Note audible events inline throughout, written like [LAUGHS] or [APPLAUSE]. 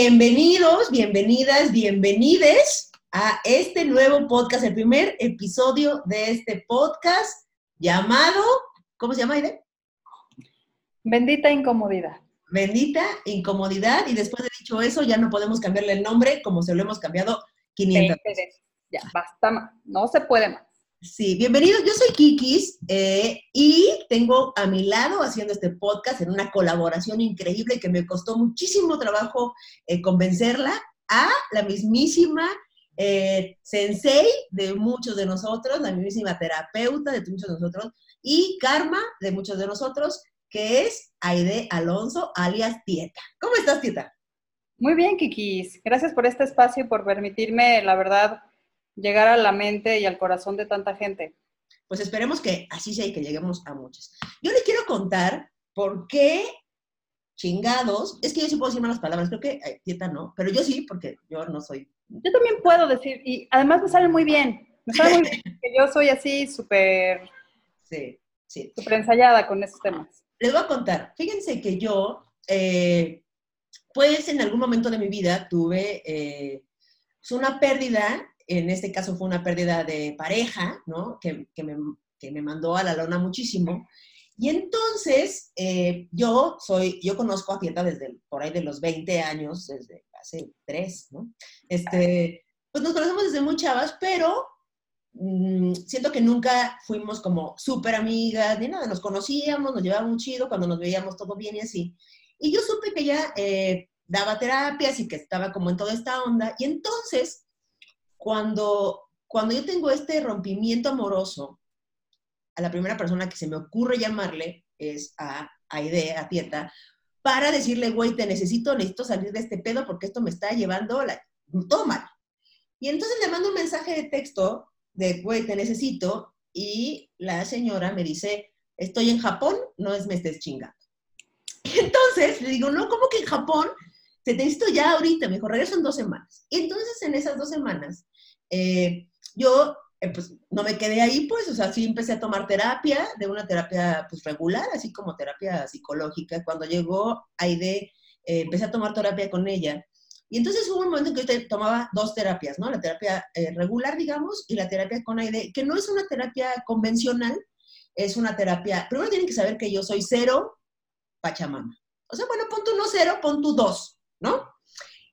Bienvenidos, bienvenidas, bienvenides a este nuevo podcast, el primer episodio de este podcast llamado, ¿cómo se llama, Aide? Bendita incomodidad. Bendita incomodidad. Y después de dicho eso, ya no podemos cambiarle el nombre como se lo hemos cambiado 500 veces. Ya, basta más. No se puede más. Sí, bienvenidos. Yo soy Kikis eh, y tengo a mi lado haciendo este podcast en una colaboración increíble que me costó muchísimo trabajo eh, convencerla a la mismísima eh, sensei de muchos de nosotros, la mismísima terapeuta de muchos de nosotros y karma de muchos de nosotros, que es Aide Alonso, alias Tieta. ¿Cómo estás, Tieta? Muy bien, Kikis. Gracias por este espacio y por permitirme, la verdad, llegar a la mente y al corazón de tanta gente. Pues esperemos que así sea y que lleguemos a muchos. Yo le quiero contar por qué chingados, es que yo sí puedo decir malas palabras, creo que Tieta no, pero yo sí, porque yo no soy. Yo también puedo decir, y además me sale muy bien, me sale muy bien, [LAUGHS] que yo soy así súper, sí, sí. súper ensayada con esos temas. Les voy a contar, fíjense que yo, eh, pues en algún momento de mi vida tuve eh, pues, una pérdida en este caso fue una pérdida de pareja, ¿no? Que, me, mandó a la lona muchísimo. Y entonces, eh, yo soy, yo conozco a Tieta desde por ahí de los 20 años, desde hace tres, ¿no? Este, pues nos conocemos desde muy chavas, pero mm, siento que nunca fuimos como súper amigas, ni nada, nos conocíamos, nos llevábamos chido, cuando nos veíamos todo bien y así. Y yo supe que ella eh, daba terapias y que estaba como en toda esta onda, y entonces cuando, cuando yo tengo este rompimiento amoroso, a la primera persona que se me ocurre llamarle es a Aide, a Tieta, para decirle, güey, te necesito, necesito salir de este pedo porque esto me está llevando la, todo mal. Y entonces le mando un mensaje de texto de, güey, te necesito, y la señora me dice, estoy en Japón, no es me estés chingando. [LAUGHS] Entonces le digo, no, ¿cómo que en Japón? Te necesito ya ahorita, me dijo, regreso en dos semanas. Y entonces en esas dos semanas eh, yo eh, pues no me quedé ahí, pues, o sea, sí empecé a tomar terapia, de una terapia pues regular, así como terapia psicológica. Cuando llegó Aide, eh, empecé a tomar terapia con ella. Y entonces hubo un momento en que yo tomaba dos terapias, ¿no? La terapia regular, digamos, y la terapia con Aide, que no es una terapia convencional, es una terapia, primero tienen que saber que yo soy cero Pachamama. O sea, bueno, pon tu no cero, pon tu dos, ¿no?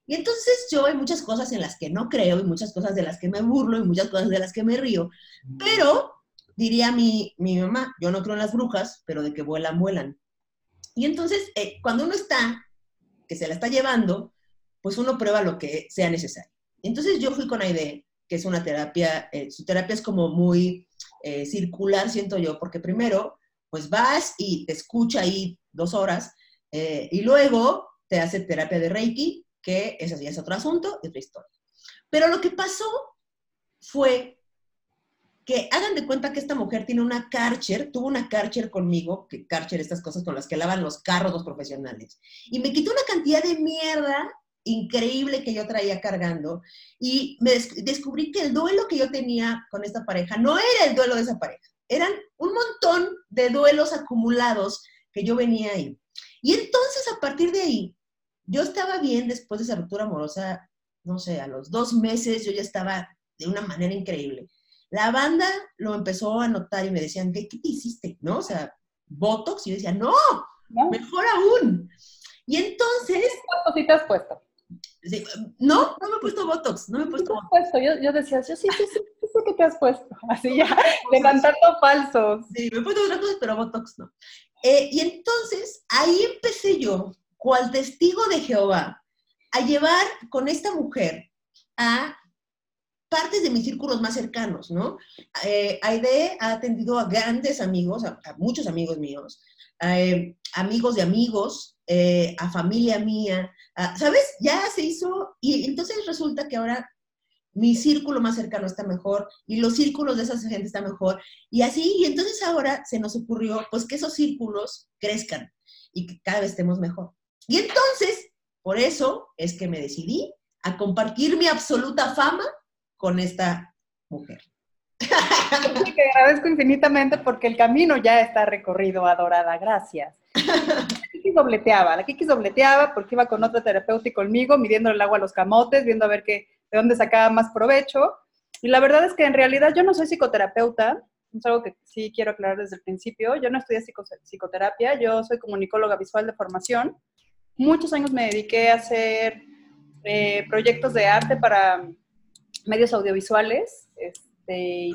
Y entonces yo hay muchas cosas en las que no creo y muchas cosas de las que me burlo y muchas cosas de las que me río, pero diría mi, mi mamá, yo no creo en las brujas, pero de que vuelan, vuelan. Y entonces, eh, cuando uno está, que se la está llevando, pues uno prueba lo que sea necesario. Entonces yo fui con Aide, que es una terapia, eh, su terapia es como muy eh, circular, siento yo, porque primero, pues vas y te escucha ahí dos horas, y luego te hace terapia de Reiki, que ese ya es otro asunto otra historia. Pero lo que pasó fue que hagan de cuenta que esta mujer tiene una Karcher, tuvo una Karcher conmigo, que Karcher, estas cosas con las que lavan los carros los profesionales, y me quitó una cantidad de mierda increíble que yo traía cargando y me descubrí que el duelo que yo tenía con esta pareja no era el duelo de esa pareja, eran un montón de duelos acumulados que yo venía ahí. Y entonces a partir de ahí yo estaba bien después de esa ruptura amorosa, no sé, a los dos meses yo ya estaba de una manera increíble. La banda lo empezó a notar y me decían, ¿qué, qué te hiciste? ¿No? O sea, Botox. Y yo decía, no, mejor aún. Y entonces... ¿Cuánto te has puesto? no, no me he puesto Botox, no me he puesto Botox. Puesto? Yo, yo, decía, yo sí, sí, sí, sí sé que te has puesto. Así ya, levantando falsos. Sí, me he puesto otras cosas, pero Botox no. Eh, y entonces ahí empecé yo cual testigo de Jehová, a llevar con esta mujer a partes de mis círculos más cercanos, ¿no? Eh, Aide ha atendido a grandes amigos, a, muchos amigos míos, eh, amigos de amigos, eh, a familia mía, ¿sabes? Ya se hizo, y entonces resulta que ahora mi círculo más cercano está mejor y los círculos de esa gente están mejor, y así, y entonces ahora se nos ocurrió, pues, que esos círculos crezcan y que cada vez estemos mejor. Y entonces, por eso es que me decidí a compartir mi absoluta fama con esta mujer. Agradezco infinitamente porque el camino ya está recorrido, adorada. Gracias. Kiki dobleteaba, la Kiki dobleteaba porque iba con otra terapeuta y conmigo, midiendo el agua a los camotes, viendo a ver qué, de dónde sacaba más provecho. Y la verdad es que en realidad yo no soy psicoterapeuta, es algo que sí quiero aclarar desde el principio. Yo no estudié psicoterapia, yo soy comunicóloga visual de formación. Muchos años me dediqué a hacer eh, proyectos de arte para medios audiovisuales, este,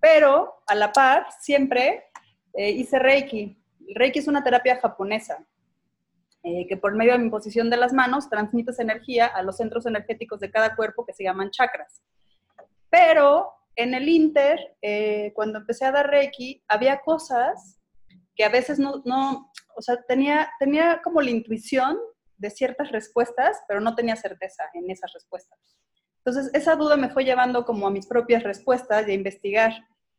pero a la par siempre eh, hice Reiki. Reiki es una terapia japonesa eh, que por medio de mi posición de las manos transmites energía a los centros energéticos de cada cuerpo que se llaman chakras. Pero en el Inter, eh, cuando empecé a dar Reiki, había cosas que a veces no, no, o sea, tenía, tenía como la intuición de ciertas respuestas, pero no tenía certeza en esas respuestas. Entonces, esa duda me fue llevando como a mis propias respuestas y a investigar.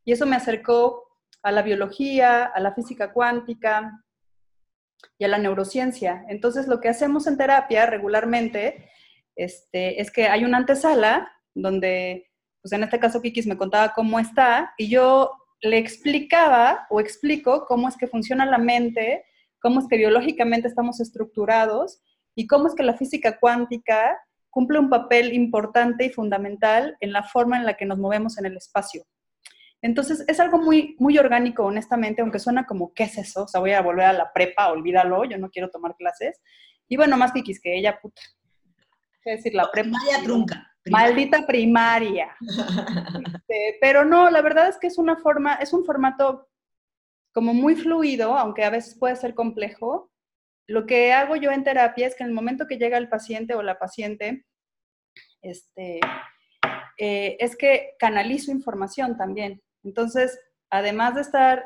Y eso me acercó a la biología, a la física cuántica y a la neurociencia. Entonces, lo que hacemos en terapia regularmente este, es que hay una antesala donde pues en este caso Kikis me contaba cómo está y yo le explicaba o explico cómo es que funciona la mente, cómo es que biológicamente estamos estructurados y cómo es que la física cuántica cumple un papel importante y fundamental en la forma en la que nos movemos en el espacio. Entonces, es algo muy, muy orgánico, honestamente, aunque suena como, ¿qué es eso? O sea, voy a volver a la prepa, olvídalo, yo no quiero tomar clases. Y bueno, más Kikis que ella, puta. ¿Qué decir? La prepa. Vaya trunca. Maldita primaria. [LAUGHS] Este, pero no, la verdad es que es una forma, es un formato como muy fluido, aunque a veces puede ser complejo. Lo que hago yo en terapia es que en el momento que llega el paciente o la paciente, este, eh, es que canalizo información también. Entonces, además de estar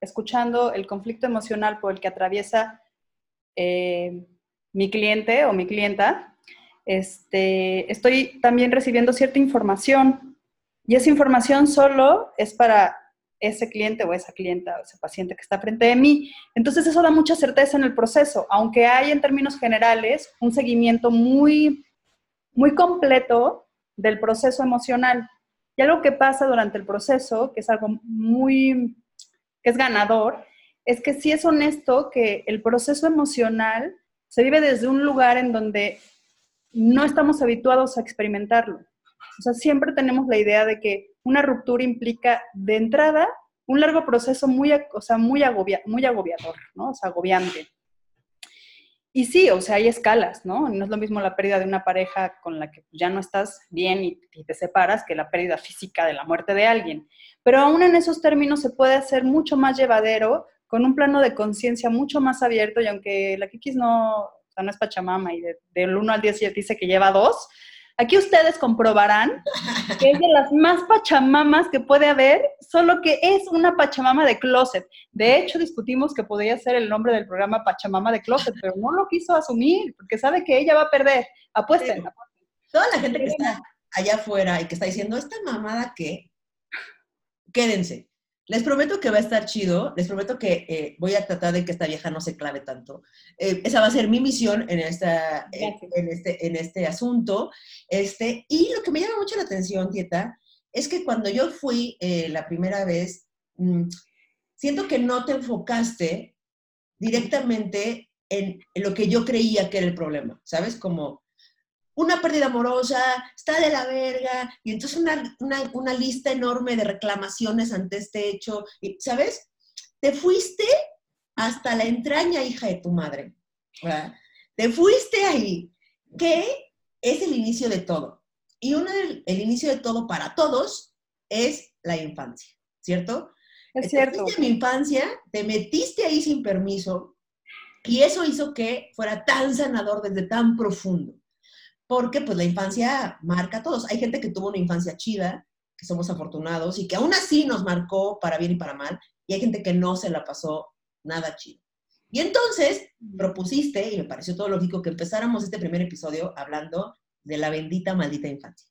escuchando el conflicto emocional por el que atraviesa eh, mi cliente o mi clienta, este, estoy también recibiendo cierta información y esa información solo es para ese cliente o esa clienta o ese paciente que está frente de mí. Entonces eso da mucha certeza en el proceso, aunque hay en términos generales un seguimiento muy, muy completo del proceso emocional. Y algo que pasa durante el proceso, que es algo muy, que es ganador, es que sí es honesto que el proceso emocional se vive desde un lugar en donde no estamos habituados a experimentarlo. O sea, siempre tenemos la idea de que una ruptura implica de entrada un largo proceso muy, o sea, muy, muy agobiador, ¿no? O sea, agobiante. Y sí, o sea, hay escalas, ¿no? No es lo mismo la pérdida de una pareja con la que ya no estás bien y, y, te separas que la pérdida física de la muerte de alguien. Pero aún en esos términos se puede hacer mucho más llevadero, con un plano de conciencia mucho más abierto y aunque la Kikis no, no es Pachamama y del 1 al 10 dice que lleva 2. Aquí ustedes comprobarán que es de las más pachamamas que puede haber, solo que es una pachamama de closet. De hecho, discutimos que podría ser el nombre del programa Pachamama de closet, pero no lo quiso asumir, porque sabe que ella va a perder. Apuesten. Toda la gente que está allá afuera y que está diciendo, ¿esta mamada qué? Quédense. Les prometo que va a estar chido, les prometo que eh, voy a tratar de que esta vieja no se clave tanto. Eh, esa va a ser mi misión en, esta, en, este, en este asunto. Este, y lo que me llama mucho la atención, Tieta, es que cuando yo fui eh, la primera vez, mm, siento que no te enfocaste directamente en, en, lo que yo creía que era el problema, ¿sabes? Como, una pérdida amorosa, está de la verga, y entonces una, lista enorme de reclamaciones ante este hecho, ¿sabes? Te fuiste hasta la entraña, hija de tu madre. Te fuiste ahí, que es el inicio de todo. Y uno el inicio de todo para todos es la infancia, ¿cierto? Es cierto. En mi infancia, te metiste ahí sin permiso y eso hizo que fuera tan sanador desde tan profundo porque pues la infancia marca a todos. Hay gente que tuvo una infancia chida, que somos afortunados y que aún así nos marcó para bien y para mal, y hay gente que no se la pasó nada chido. Y entonces propusiste, y me pareció todo lógico, que empezáramos este primer episodio hablando de la bendita, maldita infancia.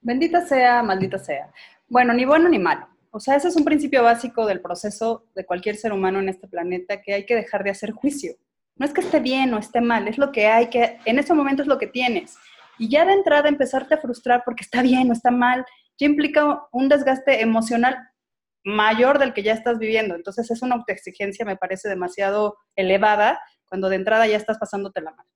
Bendita sea, maldita sea. Bueno, ni bueno ni malo. O sea, ese es un principio básico del proceso de cualquier ser humano en este planeta, que hay que dejar de hacer juicio. No es que esté bien o esté mal, es lo que hay, que en ese momento es lo que tienes. Y ya de entrada empezarte a frustrar porque está bien o está mal, ya implica un desgaste emocional mayor del que ya estás viviendo. Entonces es una autoexigencia, me parece demasiado elevada, cuando de entrada ya estás pasándote la mano.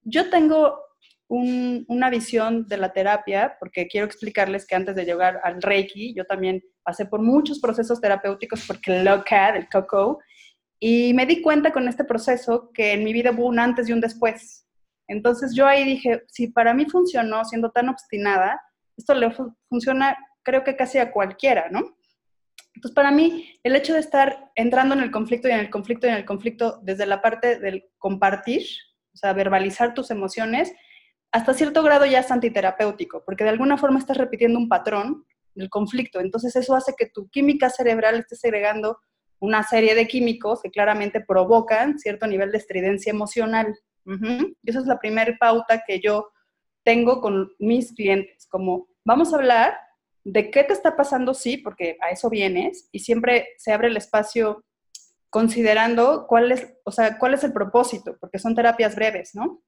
Yo tengo una visión de la terapia, porque quiero explicarles que antes de llegar al Reiki, yo también pasé por muchos procesos terapéuticos porque loca del coco, y me di cuenta con este proceso que en mi vida hubo un antes y un después. Entonces yo ahí dije, si para mí funcionó siendo tan obstinada, esto le funciona creo que casi a cualquiera, ¿no? Entonces para mí el hecho de estar entrando en el conflicto y en el conflicto y en el conflicto desde la parte del compartir, o sea, verbalizar tus emociones, hasta cierto grado ya es antiterapéutico, porque de alguna forma estás repitiendo un patrón del conflicto. Entonces eso hace que tu química cerebral esté segregando una serie de químicos que claramente provocan cierto nivel de estridencia emocional. Y esa es la primera pauta que yo tengo con mis clientes, como vamos a hablar de qué te está pasando, sí, porque a eso vienes, y siempre se abre el espacio considerando cuál es, o sea, cuál es el propósito, porque son terapias breves, ¿no?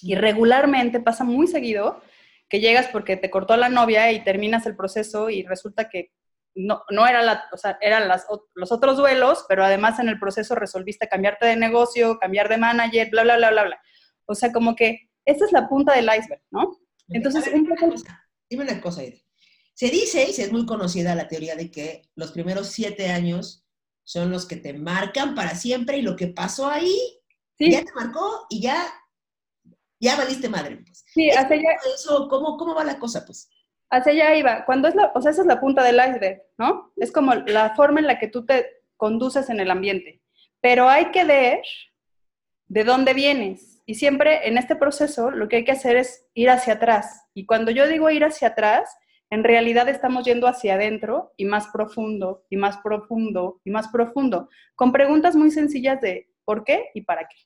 Y regularmente pasa muy seguido que llegas porque te cortó la novia y terminas el proceso y resulta que no, no era la, o sea, eran las, los otros duelos, pero además en el proceso resolviste cambiarte de negocio, cambiar de manager, bla, bla, bla, bla, bla. O sea, como que esa es la punta del iceberg, ¿no? Entonces, un poco... Dime una cosa, Edith. Se dice, y es muy conocida la teoría de que los primeros siete años son los que te marcan para siempre y lo que pasó ahí ya te marcó y ya ya valiste madre. Pues. Sí, hacia allá. Eso, ¿cómo, ¿Cómo va la cosa, pues? Hacia allá iba. Cuando es la, o sea, esa es la punta del iceberg, ¿no? Es como la forma en la que tú te conduces en el ambiente. Pero hay que ver de dónde vienes. Y siempre en este proceso lo que hay que hacer es ir hacia atrás. Y cuando yo digo ir hacia atrás, en realidad estamos yendo hacia adentro y más profundo, y más profundo, y más profundo, con preguntas muy sencillas de por qué y para qué.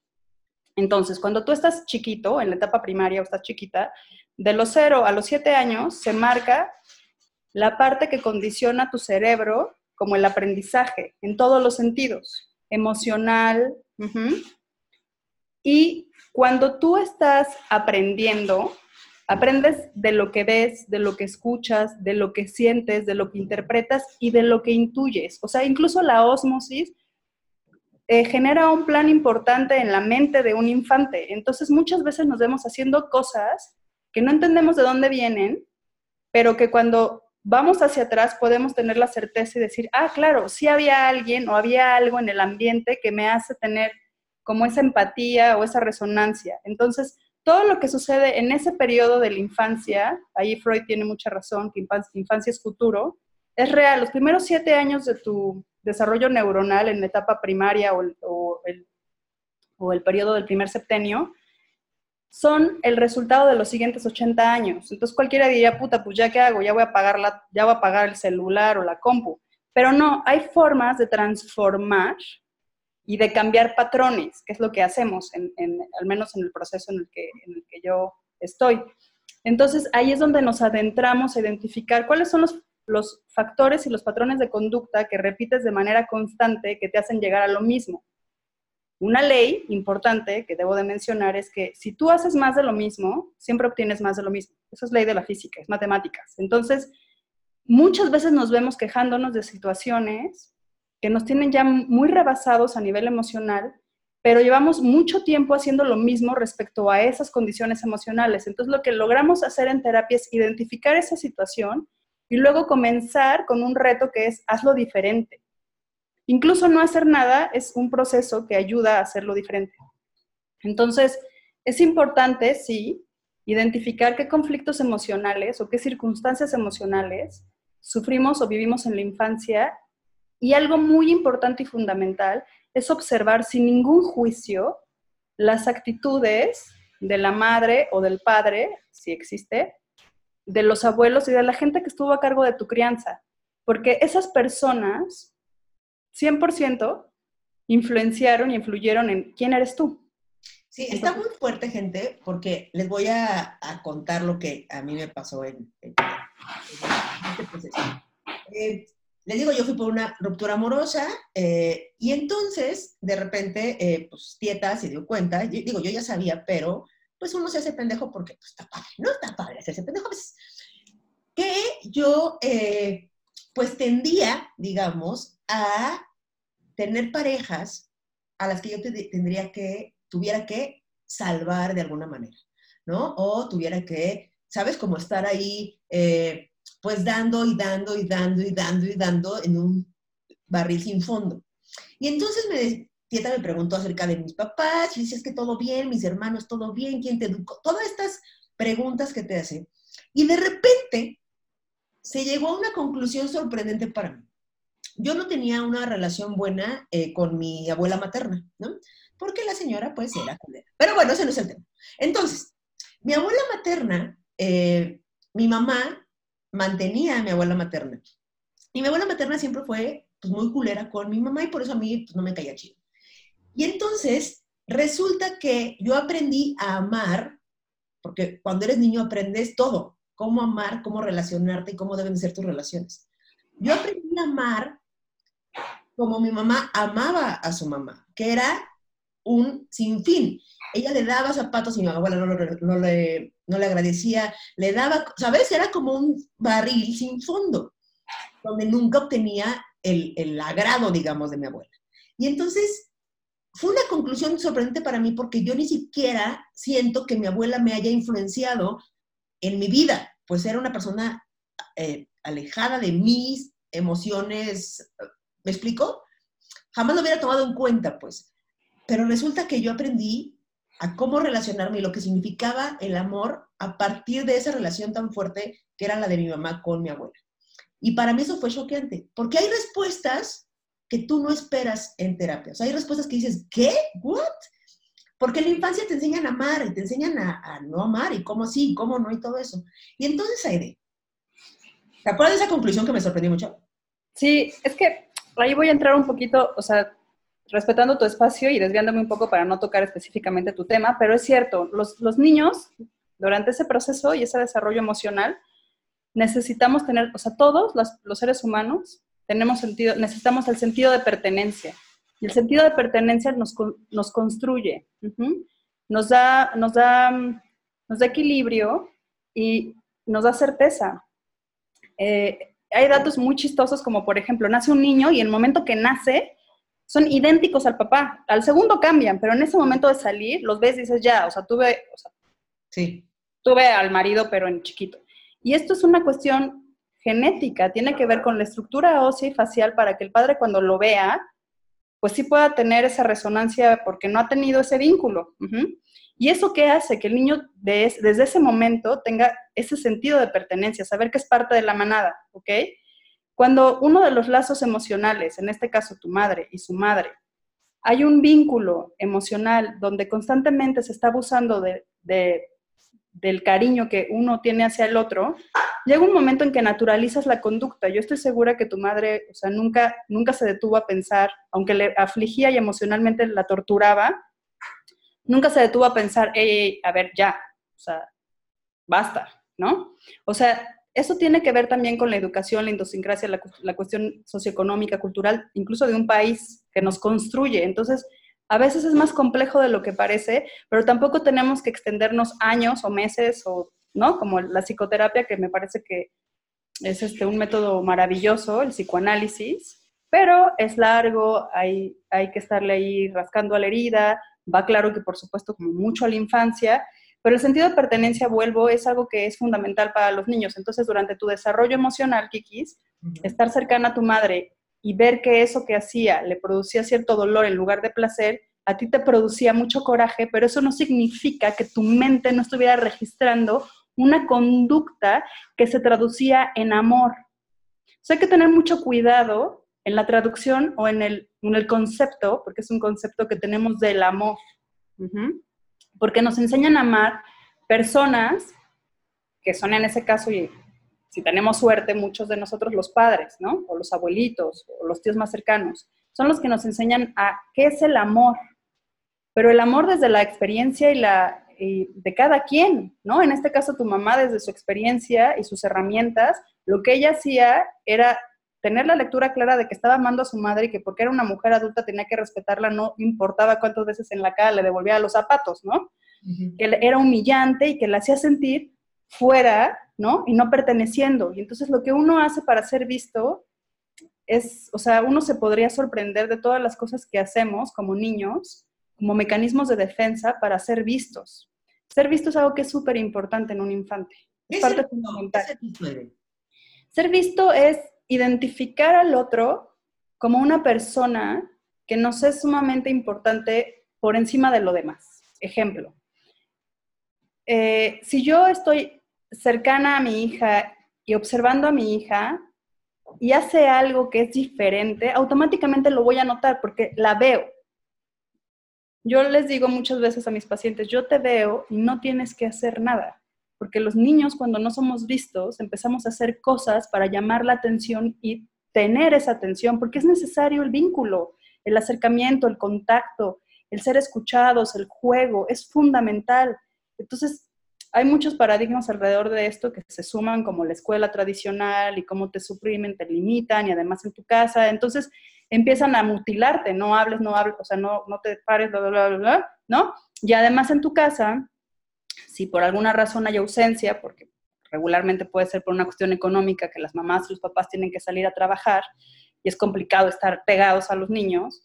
Entonces, cuando tú estás chiquito, en la etapa primaria o estás chiquita, de los 0 a los 7 años se marca la parte que condiciona tu cerebro como el aprendizaje en todos los sentidos, emocional. Y cuando tú estás aprendiendo, aprendes de lo que ves, de lo que escuchas, de lo que sientes, de lo que interpretas y de lo que intuyes. O sea, incluso la osmosis eh, genera un plan importante en la mente de un infante. Entonces muchas veces nos vemos haciendo cosas que no entendemos de dónde vienen, pero que cuando vamos hacia atrás podemos tener la certeza y decir, ah, claro, sí había alguien o había algo en el ambiente que me hace tener como esa empatía o esa resonancia. Entonces, todo lo que sucede en ese periodo de la infancia, ahí Freud tiene mucha razón, que infancia es futuro, es real. Los primeros siete años de tu desarrollo neuronal en etapa primaria o, el, o el periodo del primer septenio, son el resultado de los siguientes 80 años. Entonces cualquiera diría, puta, pues ya qué hago, ya voy a pagar la, ya voy a pagar el celular o la compu. Pero no, hay formas de transformar y de cambiar patrones, que es lo que hacemos, al menos en el proceso en el, que, en el que yo estoy. Entonces ahí es donde nos adentramos a identificar cuáles son los factores y los patrones de conducta que repites de manera constante que te hacen llegar a lo mismo. Una ley importante que debo de mencionar es que si tú haces más de lo mismo, siempre obtienes más de lo mismo. Eso es ley de la física, es matemáticas. Entonces, muchas veces nos vemos quejándonos de situaciones que nos tienen ya muy rebasados a nivel emocional, pero llevamos mucho tiempo haciendo lo mismo respecto a esas condiciones emocionales. Entonces, lo que logramos hacer en terapia es identificar esa situación y luego comenzar con un reto que es hazlo diferente. Incluso no hacer nada es un proceso que ayuda a hacerlo diferente. Entonces, es importante, sí, identificar qué conflictos emocionales o qué circunstancias emocionales sufrimos o vivimos en la infancia. Y algo muy importante y fundamental es observar sin ningún juicio las actitudes de la madre o del padre, si existe, de los abuelos y de la gente que estuvo a cargo de tu crianza, porque esas personas 100% influenciaron y influyeron en quién eres tú. Sí, está muy fuerte, gente, porque les voy a, contar lo que a mí me pasó en, este proceso. Eh, les digo, yo fui por una ruptura amorosa eh, y entonces, de repente, eh, pues Tieta se dio cuenta, digo, yo ya sabía, pero pues uno se hace pendejo porque pues, está padre, ¿no? Está padre hacerse pendejo Que yo, eh, pues tendía, digamos, a tener parejas a las que yo tendría que tuviera que salvar de alguna manera, ¿no? O tuviera que, ¿sabes? Como estar ahí, eh, pues dando y dando y dando y dando y dando en un barril sin fondo. Y entonces me, Tieta me preguntó acerca de mis papás, y dices que todo bien, mis hermanos, todo bien, quién te educó, todas estas preguntas que te hacen. Y de repente se llegó a una conclusión sorprendente para mí. Yo no tenía una relación buena eh, con mi abuela materna, ¿no? Porque la señora, pues, era culera. Pero bueno, ese no es el tema. Entonces, mi abuela materna, eh, mi mamá mantenía a mi abuela materna. Y mi abuela materna siempre fue pues, muy culera con mi mamá y por eso a mí pues, no me caía chido. Y entonces resulta que yo aprendí a amar, porque cuando eres niño aprendes todo, cómo amar, cómo relacionarte y cómo deben ser tus relaciones. Yo aprendí a amar como mi mamá amaba a su mamá, que era un sinfín. Ella le daba zapatos y mi abuela no, le, no le agradecía, le daba, ¿sabes? Era como un barril sin fondo, donde nunca obtenía el, el agrado, digamos, de mi abuela. Y entonces fue una conclusión sorprendente para mí porque yo ni siquiera siento que mi abuela me haya influenciado en mi vida, pues era una persona eh, alejada de mis emociones, ¿me explico? Jamás lo hubiera tomado en cuenta, pues. Pero resulta que yo aprendí a cómo relacionarme y lo que significaba el amor a partir de esa relación tan fuerte que era la de mi mamá con mi abuela. Y para mí eso fue choqueante, porque hay respuestas que tú no esperas en terapia. O sea, hay respuestas que dices, ¿qué? ¿What? Porque en la infancia te enseñan a amar y te enseñan a, no amar y cómo sí, cómo no y todo eso. Y entonces, Aide, ¿te acuerdas de esa conclusión que me sorprendió mucho? Sí, es que ahí voy a entrar un poquito, o sea, respetando tu espacio y desviándome un poco para no tocar específicamente tu tema, pero es cierto, los, los niños, durante ese proceso y ese desarrollo emocional, necesitamos tener, o sea, todos los, los seres humanos tenemos sentido, necesitamos el sentido de pertenencia. Y el sentido de pertenencia nos, nos construye, nos, da, nos, da, nos da equilibrio y nos da certeza. Eh, hay datos muy chistosos como, por ejemplo, nace un niño y el momento que nace son idénticos al papá. Al segundo cambian, pero en ese momento de salir los ves y dices, ya, o sea, tuve, o sea, sí. tuve al marido, pero en chiquito. Y esto es una cuestión genética, tiene que ver con la estructura ósea y facial para que el padre cuando lo vea, pues sí pueda tener esa resonancia porque no ha tenido ese vínculo. Y eso qué hace que el niño desde ese momento tenga ese sentido de pertenencia, saber que es parte de la manada, ¿ok? Cuando uno de los lazos emocionales, en este caso tu madre y su madre, hay un vínculo emocional donde constantemente se está abusando de del cariño que uno tiene hacia el otro, llega un momento en que naturalizas la conducta. Yo estoy segura que tu madre, o sea, nunca, nunca se detuvo a pensar, aunque le afligía y emocionalmente la torturaba, nunca se detuvo a pensar, hey, a ver, ya, o sea, basta, ¿no? O sea, eso tiene que ver también con la educación, la idiosincrasia, la, la cuestión socioeconómica, cultural, incluso de un país que nos construye. Entonces, a veces es más complejo de lo que parece, pero tampoco tenemos que extendernos años o meses o, ¿no? Como la psicoterapia, que me parece que es este, un método maravilloso, el psicoanálisis, pero es largo, hay, hay que estarle ahí rascando a la herida, va claro que por supuesto como mucho a la infancia, pero el sentido de pertenencia, vuelvo, es algo que es fundamental para los niños. Entonces, durante tu desarrollo emocional, Kikis, estar cercana a tu madre y ver que eso que hacía le producía cierto dolor en lugar de placer, a ti te producía mucho coraje, pero eso no significa que tu mente no estuviera registrando una conducta que se traducía en amor. O sea, hay que tener mucho cuidado en la traducción o en el, en el concepto, porque es un concepto que tenemos del amor. Porque nos enseñan a amar personas que son en ese caso, y si tenemos suerte, muchos de nosotros los padres, ¿no? O los abuelitos, o los tíos más cercanos, son los que nos enseñan a qué es el amor, pero el amor desde la experiencia y la de cada quien, ¿no? En este caso tu mamá desde su experiencia y sus herramientas, lo que ella hacía era tener la lectura clara de que estaba amando a su madre y que porque era una mujer adulta tenía que respetarla, no importaba cuántas veces en la cara le devolvía los zapatos, ¿no? Que era humillante y que la hacía sentir fuera ¿no? Y no perteneciendo. Y entonces lo que uno hace para ser visto es, o sea, uno se podría sorprender de todas las cosas que hacemos como niños como mecanismos de defensa para ser vistos. Ser visto es algo que es súper importante en un infante. Es parte fundamental. Ser visto es identificar al otro como una persona que nos es sumamente importante por encima de lo demás. Ejemplo, eh, si yo estoy cercana a mi hija y observando a mi hija y hace algo que es diferente, automáticamente lo voy a notar porque la veo. Yo les digo muchas veces a mis pacientes, yo te veo y no tienes que hacer nada, porque los niños cuando no somos vistos empezamos a hacer cosas para llamar la atención y tener esa atención, porque es necesario el vínculo, el acercamiento, el contacto, el ser escuchados, el juego, es fundamental. Entonces, hay muchos paradigmas alrededor de esto que se suman, como la escuela tradicional y cómo te suprimen, te limitan y además en tu casa. Entonces, empiezan a mutilarte, no hables, no hables, o sea, no, no te pares, bla, bla, bla, bla, ¿no? Y además en tu casa, si por alguna razón hay ausencia, porque regularmente puede ser por una cuestión económica, que las mamás y los papás tienen que salir a trabajar y es complicado estar pegados a los niños,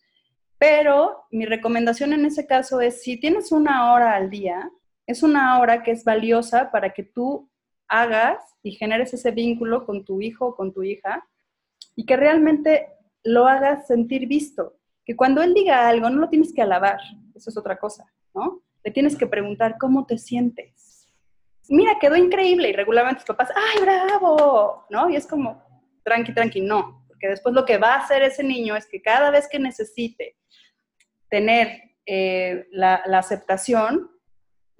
pero mi recomendación en ese caso es, si tienes una hora al día, es una hora que es valiosa para que tú hagas y generes ese vínculo con tu hijo o con tu hija y que realmente lo hagas sentir visto. Que cuando él diga algo, no lo tienes que alabar, eso es otra cosa, ¿no? Le tienes que preguntar cómo te sientes. Mira, quedó increíble y regularmente tus papás, ¡ay, bravo! ¿No? Y es como, tranqui, tranqui, no. Porque después lo que va a hacer ese niño es que cada vez que necesite tener eh, la, aceptación,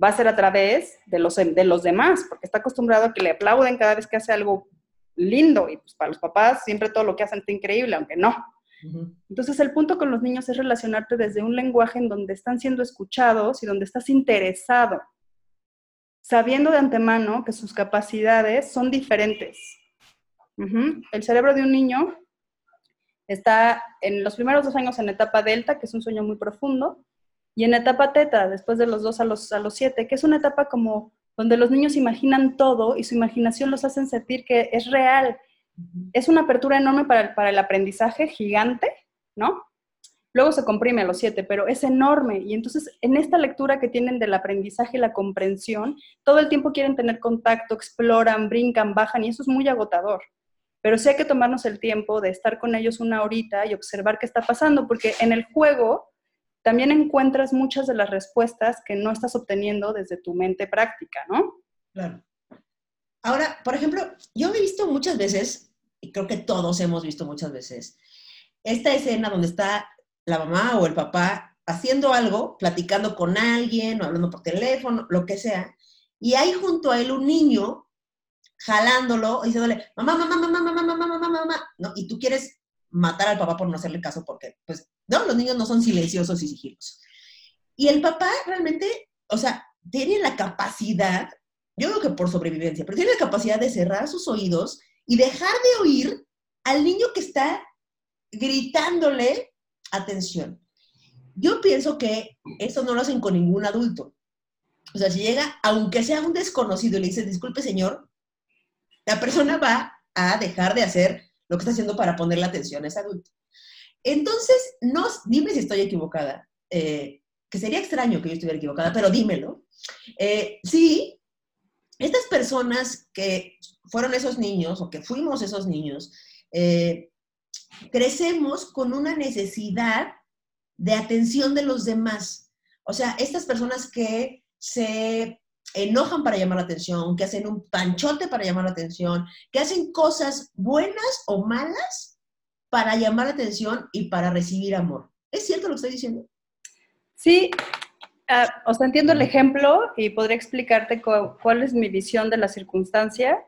va a ser a través de los, de los demás, porque está acostumbrado a que le aplauden cada vez que hace algo lindo y pues para los papás siempre todo lo que hacen está increíble, aunque no. Entonces el punto con los niños es relacionarte desde un lenguaje en donde están siendo escuchados y donde estás interesado, sabiendo de antemano que sus capacidades son diferentes. El cerebro de un niño está en los primeros dos años en etapa delta, que es un sueño muy profundo, y en etapa teta, después de los dos a los, a los siete, que es una etapa como donde los niños imaginan todo y su imaginación los hacen sentir que es real. Es una apertura enorme para el, para el aprendizaje, gigante, ¿no? Luego se comprime a los siete, pero es enorme. Y entonces, en esta lectura que tienen del aprendizaje y la comprensión, todo el tiempo quieren tener contacto, exploran, brincan, bajan, y eso es muy agotador. Pero sí hay que tomarnos el tiempo de estar con ellos una horita y observar qué está pasando, porque en el juego también encuentras muchas de las respuestas que no estás obteniendo desde tu mente práctica, ¿no? Claro. Ahora, por ejemplo, yo he visto muchas veces, y creo que todos hemos visto muchas veces, esta escena donde está la mamá o el papá haciendo algo, platicando con alguien o hablando por teléfono, lo que sea, y hay junto a él un niño jalándolo, diciéndole, mamá, mamá, mamá, mamá, mamá, mamá, mamá, ¿no? Y tú quieres matar al papá por no hacerle caso porque, pues, no, los niños no son silenciosos y sigilosos. Y el papá realmente, o sea, tiene la capacidad yo creo que por sobrevivencia, pero tiene la capacidad de cerrar sus oídos y dejar de oír al niño que está gritándole atención. Yo pienso que eso no lo hacen con ningún adulto. O sea, si llega, aunque sea un desconocido y le dice, disculpe señor, la persona va a dejar de hacer lo que está haciendo para ponerle atención a ese adulto. Entonces, no, dime si estoy equivocada, eh, que sería extraño que yo estuviera equivocada, pero dímelo. Eh, sí, estas personas que fueron esos niños o que fuimos esos niños, eh, crecemos con una necesidad de atención de los demás. O sea, estas personas que se enojan para llamar la atención, que hacen un panchote para llamar la atención, que hacen cosas buenas o malas para llamar la atención y para recibir amor. ¿Es cierto lo que estoy diciendo? Sí, ah, o sea, entiendo el ejemplo y podría explicarte cuál es mi visión de la circunstancia.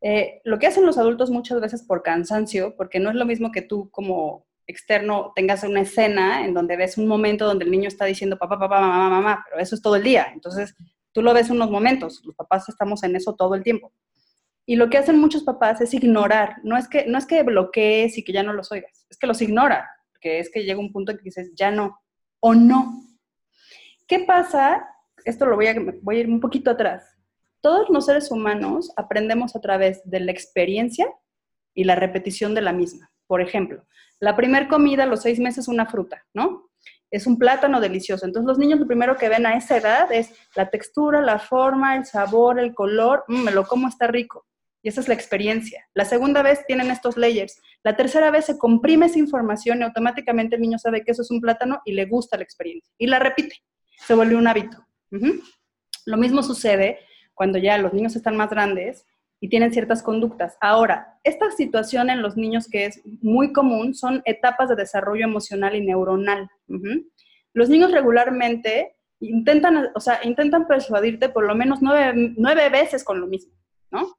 Eh, lo que hacen los adultos muchas veces por cansancio, porque no es lo mismo que tú como externo tengas una escena en donde ves un momento donde el niño está diciendo papá, papá, mamá, mamá, pero eso es todo el día. Entonces, tú lo ves unos momentos, los papás estamos en eso todo el tiempo. Y lo que hacen muchos papás es ignorar, no es que, no es que bloquees y que ya no los oigas, es que los ignora, que es que llega un punto en que dices, ya no, o no. ¿Qué pasa? Esto lo voy a, voy a ir un poquito atrás. Todos los seres humanos aprendemos a través de la experiencia y la repetición de la misma. Por ejemplo, la primera comida a los seis meses una fruta, ¿no? es un plátano delicioso. Entonces los niños lo primero que ven a esa edad es la textura, la forma, el sabor, el color, mm, me lo como, está rico. Y esa es la experiencia. La segunda vez tienen estos layers. La tercera vez se comprime esa información y automáticamente el niño sabe que eso es un plátano y le gusta la experiencia. Y la repite. Se vuelve un hábito. Lo mismo sucede cuando ya los niños están más grandes y tienen ciertas conductas. Ahora, esta situación en los niños que es muy común son etapas de desarrollo emocional y neuronal. Los niños regularmente intentan, o sea, intentan persuadirte por lo menos nueve, veces con lo mismo, ¿no?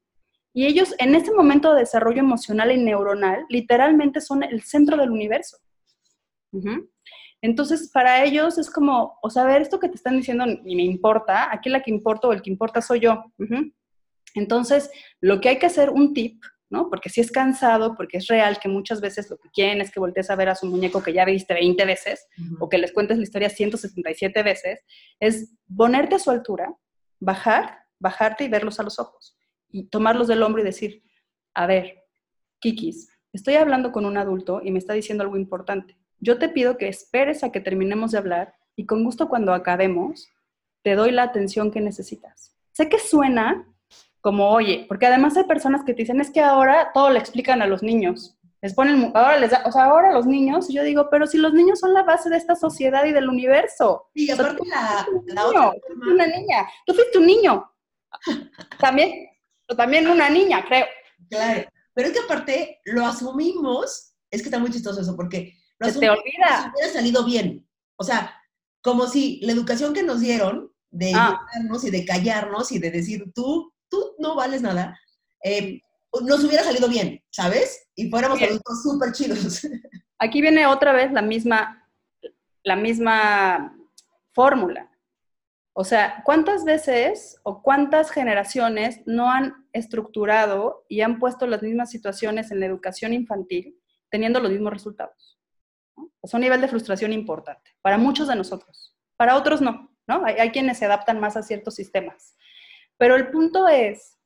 Y ellos en ese momento de desarrollo emocional y neuronal, literalmente son el centro del universo. Entonces, para ellos es como, o sea, ver, esto que te están diciendo ni me importa, aquí la que importa o el que importa soy yo. Entonces, lo que hay que hacer, un tip, ¿no? Porque si es cansado, porque es real que muchas veces lo que quieren es que voltees a ver a su muñeco que ya viste 20 veces o que les cuentes la historia 167 veces, es ponerte a su altura, bajar, bajarte y verlos a los ojos y tomarlos del hombro y decir, a ver, Kikis, estoy hablando con un adulto y me está diciendo algo importante. Yo te pido que esperes a que terminemos de hablar y con gusto cuando acabemos te doy la atención que necesitas. Sé que suena como, oye, porque además hay personas que te dicen, es que ahora todo le explican a los niños. Les ponen, ahora les da, o sea, ahora los niños, yo digo, pero si los niños son la base de esta sociedad y del universo. Sí, aparte la, la otra una niña, tú fuiste un niño. [LAUGHS] También, también una niña, creo. Claro, pero es que aparte lo asumimos, es que está muy chistoso eso, porque lo Se te olvida. hubiera salido bien. O sea, como si la educación que nos dieron de ah. y de callarnos y de decir, tú tú no vales nada, eh, nos hubiera salido bien, ¿sabes? Y fuéramos adultos súper chidos. [LAUGHS] Aquí viene otra vez la misma, la misma fórmula. O sea, ¿cuántas veces o cuántas generaciones no han estructurado y han puesto las mismas situaciones en la educación infantil teniendo los mismos resultados? Es un nivel de frustración importante para muchos de nosotros. Para otros no, ¿no? hay quienes se adaptan más a ciertos sistemas. Pero el punto es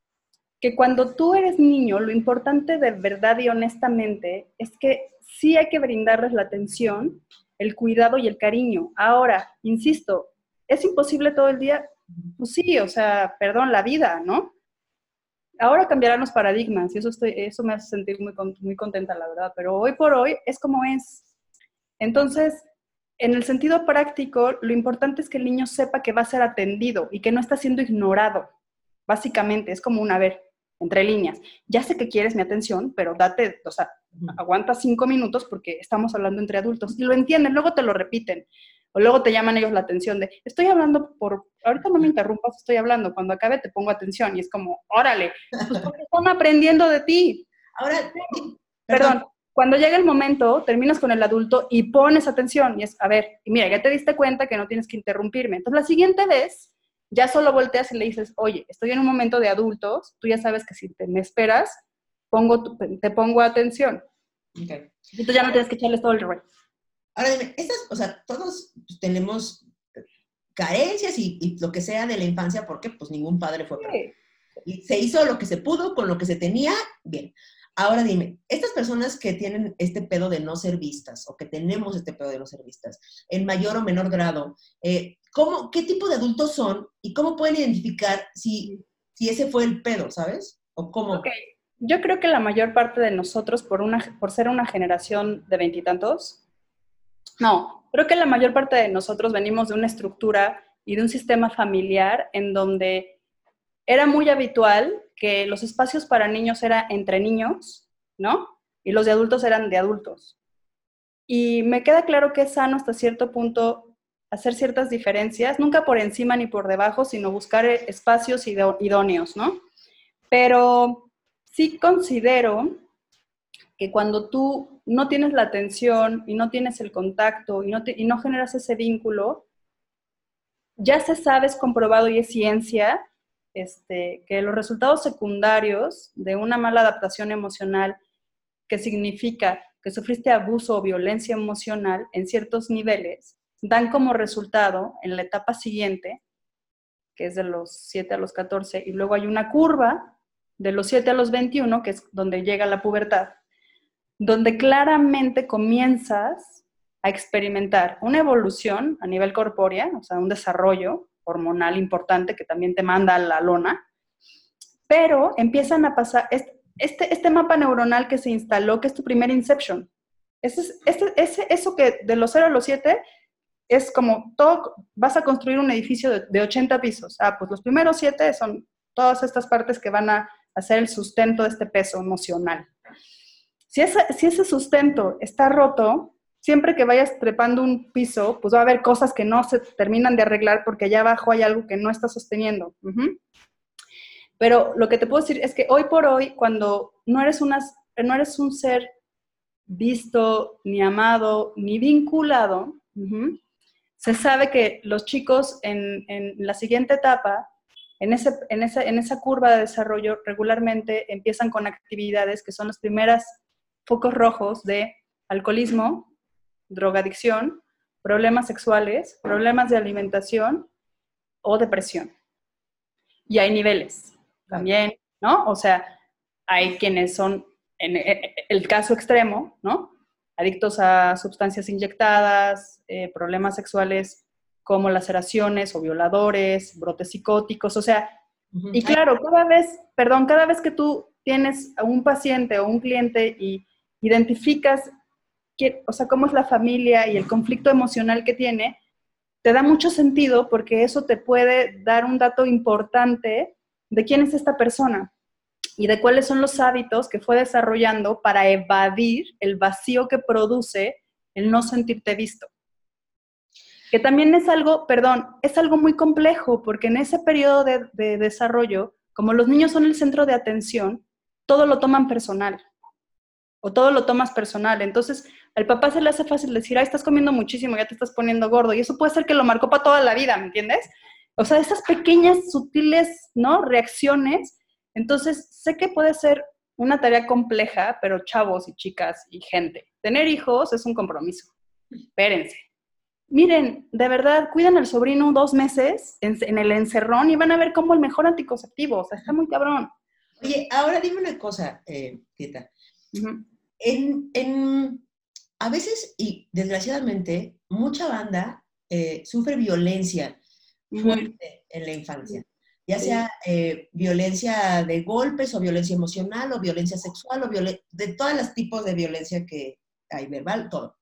que cuando tú eres niño, lo importante de verdad y honestamente es que sí hay que brindarles la atención, el cuidado y el cariño. Ahora, insisto, ¿es imposible todo el día? Pues sí, o sea, perdón, la vida, ¿no? Ahora cambiarán los paradigmas y eso, estoy, eso me hace sentir muy, muy contenta, la verdad, pero hoy por hoy es como es. Entonces, en el sentido práctico, lo importante es que el niño sepa que va a ser atendido y que no está siendo ignorado. Básicamente, es como una, ver, entre líneas, ya sé que quieres mi atención, pero date, o sea, aguanta cinco minutos porque estamos hablando entre adultos y lo entienden, luego te lo repiten. O luego te llaman ellos la atención de, estoy hablando por, ahorita no me interrumpas, estoy hablando, cuando acabe te pongo atención y es como, órale, pues porque están aprendiendo de ti. Ahora, perdón, cuando llega el momento, terminas con el adulto y pones atención y es, a ver, y mira, ya te diste cuenta que no tienes que interrumpirme. Entonces, la siguiente vez ya solo volteas y le dices, oye, estoy en un momento de adultos, tú ya sabes que si te me esperas, pongo te pongo atención. Okay. Y tú ya no tienes que echarles todo el rey. Ahora dime, estas, o sea, todos tenemos carencias y, lo que sea de la infancia, porque pues ningún padre fue Y se hizo lo que se pudo con lo que se tenía, bien. Ahora dime, estas personas que tienen este pedo de no ser vistas o que tenemos este pedo de no ser vistas, en mayor o menor grado, eh, ¿cómo, ¿qué tipo de adultos son y cómo pueden identificar si, si ese fue el pedo, ¿sabes? ¿O cómo? Yo creo que la mayor parte de nosotros, por, una, por ser una generación de veintitantos, no, creo que la mayor parte de nosotros venimos de una estructura y de un sistema familiar en donde era muy habitual que los espacios para niños eran entre niños, ¿no? Y los de adultos eran de adultos. Y me queda claro que es sano hasta cierto punto hacer ciertas diferencias, nunca por encima ni por debajo, sino buscar espacios idóneos, ¿no? Pero sí considero que cuando tú no tienes la atención y no tienes el contacto y no, y no generas ese vínculo, ya se sabe, es comprobado y es ciencia, este, que los resultados secundarios de una mala adaptación emocional, que significa que sufriste abuso o violencia emocional en ciertos niveles, dan como resultado en la etapa siguiente, que es de los 7 a los 14, y luego hay una curva de los 7 a los 21, que es donde llega la pubertad, donde claramente comienzas a experimentar una evolución a nivel corpórea, o sea, un desarrollo hormonal importante que también te manda a la lona, pero empiezan a pasar, este, este mapa neuronal que se instaló, que es tu primer inception, ese, ese, eso que de los 0 a los 7 es como todo, vas a construir un edificio de, de 80 pisos. Ah, pues los primeros 7 son todas estas partes que van a hacer el sustento de este peso emocional. Si ese, si ese sustento está roto, siempre que vayas trepando un piso, pues va a haber cosas que no se terminan de arreglar porque allá abajo hay algo que no está sosteniendo. Pero lo que te puedo decir es que hoy por hoy, cuando no eres, no eres un ser visto, ni amado, ni vinculado, se sabe que los chicos en, la siguiente etapa, en, ese, en, esa, en esa curva de desarrollo, regularmente empiezan con actividades que son los primeros focos rojos de alcoholismo, drogadicción, problemas sexuales, problemas de alimentación o depresión. Y hay niveles también, ¿no? O sea, hay quienes son, en e, e, el caso extremo, ¿no? Adictos a sustancias inyectadas, eh, problemas sexuales como laceraciones o violadores, brotes psicóticos, o sea, y claro, cada vez, perdón, cada vez que tú tienes a un paciente o un cliente y identificas o sea, cómo es la familia y el conflicto emocional que tiene, te da mucho sentido porque eso te puede dar un dato importante de quién es esta persona y de cuáles son los hábitos que fue desarrollando para evadir el vacío que produce el no sentirte visto. Que también es algo, perdón, es algo muy complejo porque en ese periodo de, de desarrollo, como los niños son el centro de atención, todo lo toman personal o todo lo tomas personal. Entonces, al papá se le hace fácil decir, ay, estás comiendo muchísimo, ya te estás poniendo gordo. Y eso puede ser que lo marcó para toda la vida, ¿me entiendes? O sea, esas pequeñas, sutiles, ¿no? Reacciones. Entonces, sé que puede ser una tarea compleja, pero chavos y chicas y gente, tener hijos es un compromiso. Espérense. Miren, de verdad, cuidan al sobrino dos meses en, el encerrón y van a ver cómo el mejor anticonceptivo. O sea, está muy cabrón. Oye, ahora dime una cosa, eh, en, a veces, y desgraciadamente, mucha banda eh, sufre violencia fuerte en la infancia, ya sea eh, violencia de golpes o violencia emocional o violencia sexual o de todos los tipos de violencia que hay, verbal, todo.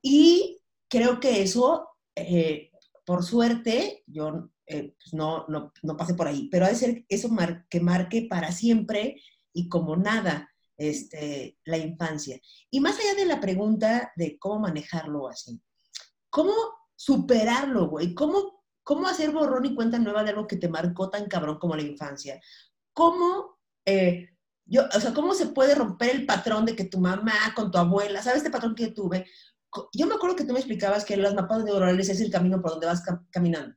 Y creo que eso, eh, por suerte, yo pues no, no, no pasé por ahí, pero ha de ser eso que marque para siempre y como nada este, la infancia. Y más allá de la pregunta de cómo manejarlo así, ¿cómo superarlo, güey? ¿Cómo, ¿Cómo hacer borrón y cuenta nueva de algo que te marcó tan cabrón como la infancia? ¿Cómo, eh, yo, o sea, cómo se puede romper el patrón de que tu mamá con tu abuela, ¿sabes este patrón que tuve? Yo me acuerdo que tú me explicabas que los mapas neurales es el camino por donde vas caminando.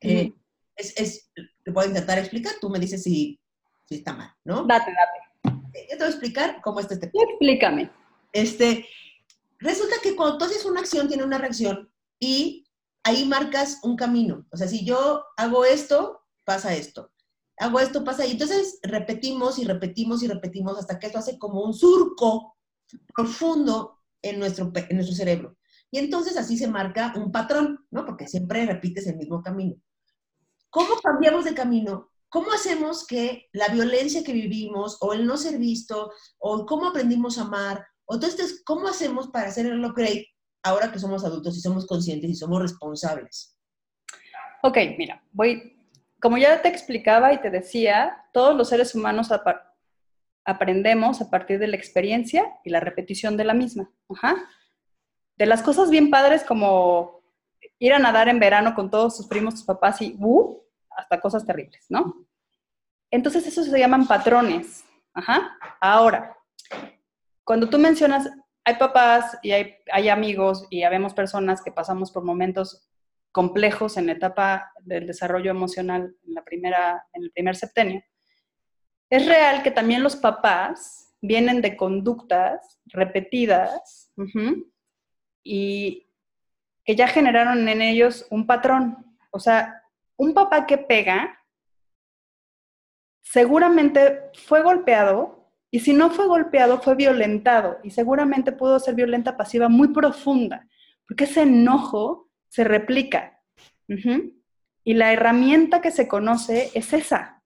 Eh, es, es, te puedo intentar explicar, tú me dices si, si está mal, ¿no? Date, date te voy a explicar cómo está este Explícame. Este, resulta que cuando tú haces una acción, tiene una reacción y ahí marcas un camino. O sea, si yo hago esto, pasa esto. Hago esto, pasa y entonces repetimos y repetimos y repetimos hasta que esto hace como un surco profundo en nuestro, en nuestro cerebro. Y entonces así se marca un patrón, ¿no? Porque siempre repites el mismo camino. ¿Cómo cambiamos de camino? ¿Cómo hacemos que la violencia que vivimos o el no ser visto o cómo aprendimos a amar o entonces cómo hacemos para hacerlo great ahora que somos adultos y somos conscientes y somos responsables? Ok, mira, voy, como ya te explicaba y te decía, todos los seres humanos aprendemos a partir de la experiencia y la repetición de la misma. De las cosas bien padres como ir a nadar en verano con todos sus primos, sus papás y ¡uh! Hasta cosas terribles, ¿no? Entonces, eso se llaman patrones. Ajá. Ahora, cuando tú mencionas, hay papás y hay, hay amigos y habemos personas que pasamos por momentos complejos en la etapa del desarrollo emocional en, la primera, en el primer septenio, es real que también los papás vienen de conductas repetidas y que ya generaron en ellos un patrón. O sea, un papá que pega seguramente fue golpeado y si no fue golpeado fue violentado y seguramente pudo ser violenta pasiva muy profunda. Porque ese enojo se replica. Y la herramienta que se conoce es esa,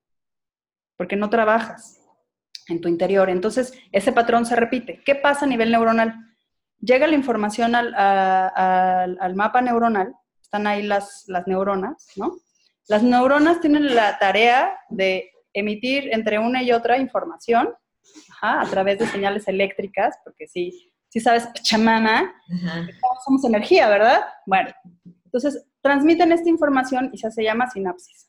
porque no trabajas en tu interior. Entonces, ese patrón se repite. ¿Qué pasa a nivel neuronal? Llega la información al, al mapa neuronal, están ahí las, las neuronas, ¿no? Las neuronas tienen la tarea de emitir entre una y otra información a través de señales eléctricas, porque si, si sabes, chamana, somos energía, ¿verdad? Bueno, entonces transmiten esta información y se llama sinapsis.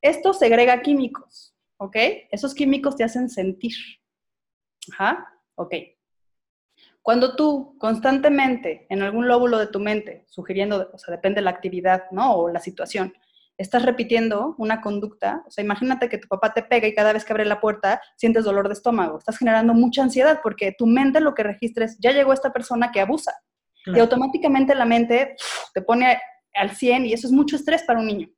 Esto segrega químicos, ¿ok? Esos químicos te hacen sentir. Ajá, ok. Cuando tú constantemente en algún lóbulo de tu mente, sugiriendo, o sea, depende de la actividad, ¿no? O la situación, estás repitiendo una conducta, o sea, imagínate que tu papá te pega y cada vez que abre la puerta sientes dolor de estómago, estás generando mucha ansiedad porque tu mente lo que registra es, ya llegó esta persona que abusa. Y automáticamente la mente te pone al 100 y eso es mucho estrés para un niño.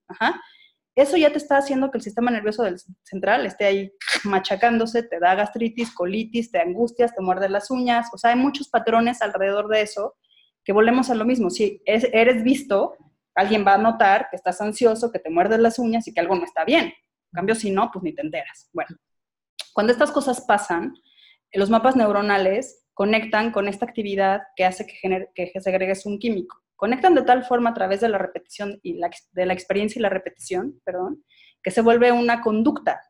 Eso ya te está haciendo que el sistema nervioso del central esté ahí machacándose, te da gastritis, colitis, te angustias, te muerde las uñas. O sea, hay muchos patrones alrededor de eso que volvemos a lo mismo. Si eres visto, alguien va a notar que estás ansioso, que te muerdes las uñas y que algo no está bien. En cambio, si no, pues ni te. Bueno, cuando estas cosas pasan, los mapas neuronales conectan con esta actividad que hace que, que se agregues un químico. Conectan de tal forma a través de la repetición y de la experiencia y la repetición, perdón, que se vuelve una conducta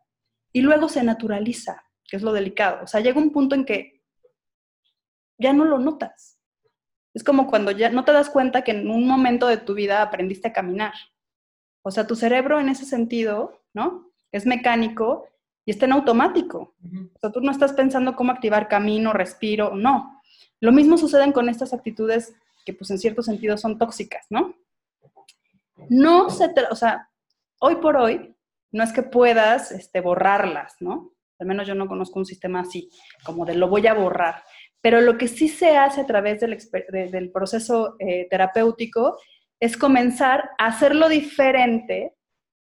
y luego se naturaliza, que es lo delicado. O sea, llega un punto en que ya no lo notas. Es como cuando ya no te das cuenta que en un momento de tu vida aprendiste a caminar. O sea, tu cerebro en ese sentido, ¿no? Es mecánico y está en automático. O sea, tú no estás pensando cómo activar camino, respiro, no. Lo mismo sucede con estas actitudes que pues en cierto sentido son tóxicas, ¿no? No se, o sea, hoy por hoy no es que puedas este, borrarlas, ¿no? Al menos yo no conozco un sistema así, como de lo voy a borrar. Pero lo que sí se hace a través del, proceso eh, terapéutico es comenzar a hacerlo diferente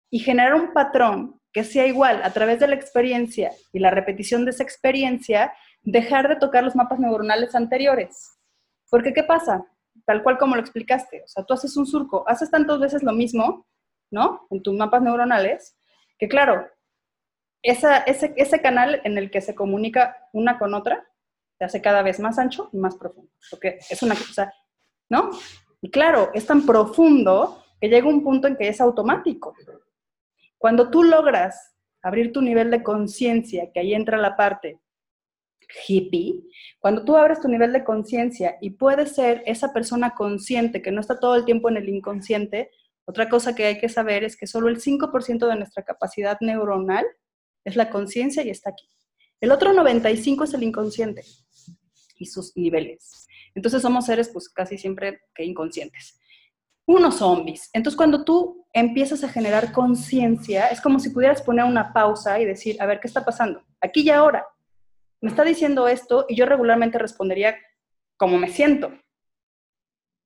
y generar un patrón que sea igual a través de la experiencia y la repetición de esa experiencia, dejar de tocar los mapas neuronales anteriores. Porque ¿qué pasa? Tal cual como lo explicaste, o sea, tú haces un surco, haces tantas veces lo mismo, ¿no? En tus mapas neuronales, que claro, ese, ese canal en el que se comunica una con otra, se hace cada vez más ancho y más profundo, porque es una cosa, ¿no? Y claro, es tan profundo que llega un punto en que es automático. Cuando tú logras abrir tu nivel de conciencia, que ahí entra la parte hippie, cuando tú abres tu nivel de conciencia y puedes ser esa persona consciente que no está todo el tiempo en el inconsciente, otra cosa que hay que saber es que solo el 5% de nuestra capacidad neuronal es la conciencia y está aquí. El otro 95 es el inconsciente y sus niveles. Entonces somos seres pues casi siempre que inconscientes. Unos zombies. Entonces cuando tú empiezas a generar conciencia, es como si pudieras poner una pausa y decir, a ver, ¿qué está pasando? Aquí y ahora. Me está diciendo esto y yo regularmente respondería como me siento.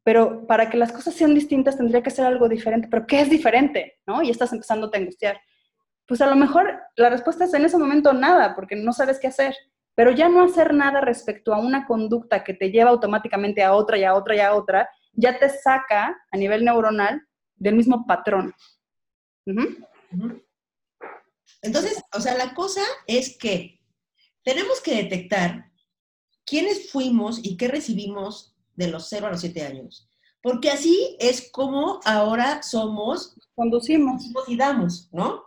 Pero para que las cosas sean distintas tendría que ser algo diferente. ¿Pero qué es diferente? ¿No? Y estás empezando a angustiar. Pues a lo mejor la respuesta es en ese momento nada, porque no sabes qué hacer. Pero ya no hacer nada respecto a una conducta que te lleva automáticamente a otra y a otra y a otra, ya te saca a nivel neuronal del mismo patrón. Entonces, o sea, la cosa es que tenemos que detectar quiénes fuimos y qué recibimos de los 0 a los 7 años. Porque así es como ahora somos. Conducimos. Y damos, ¿no?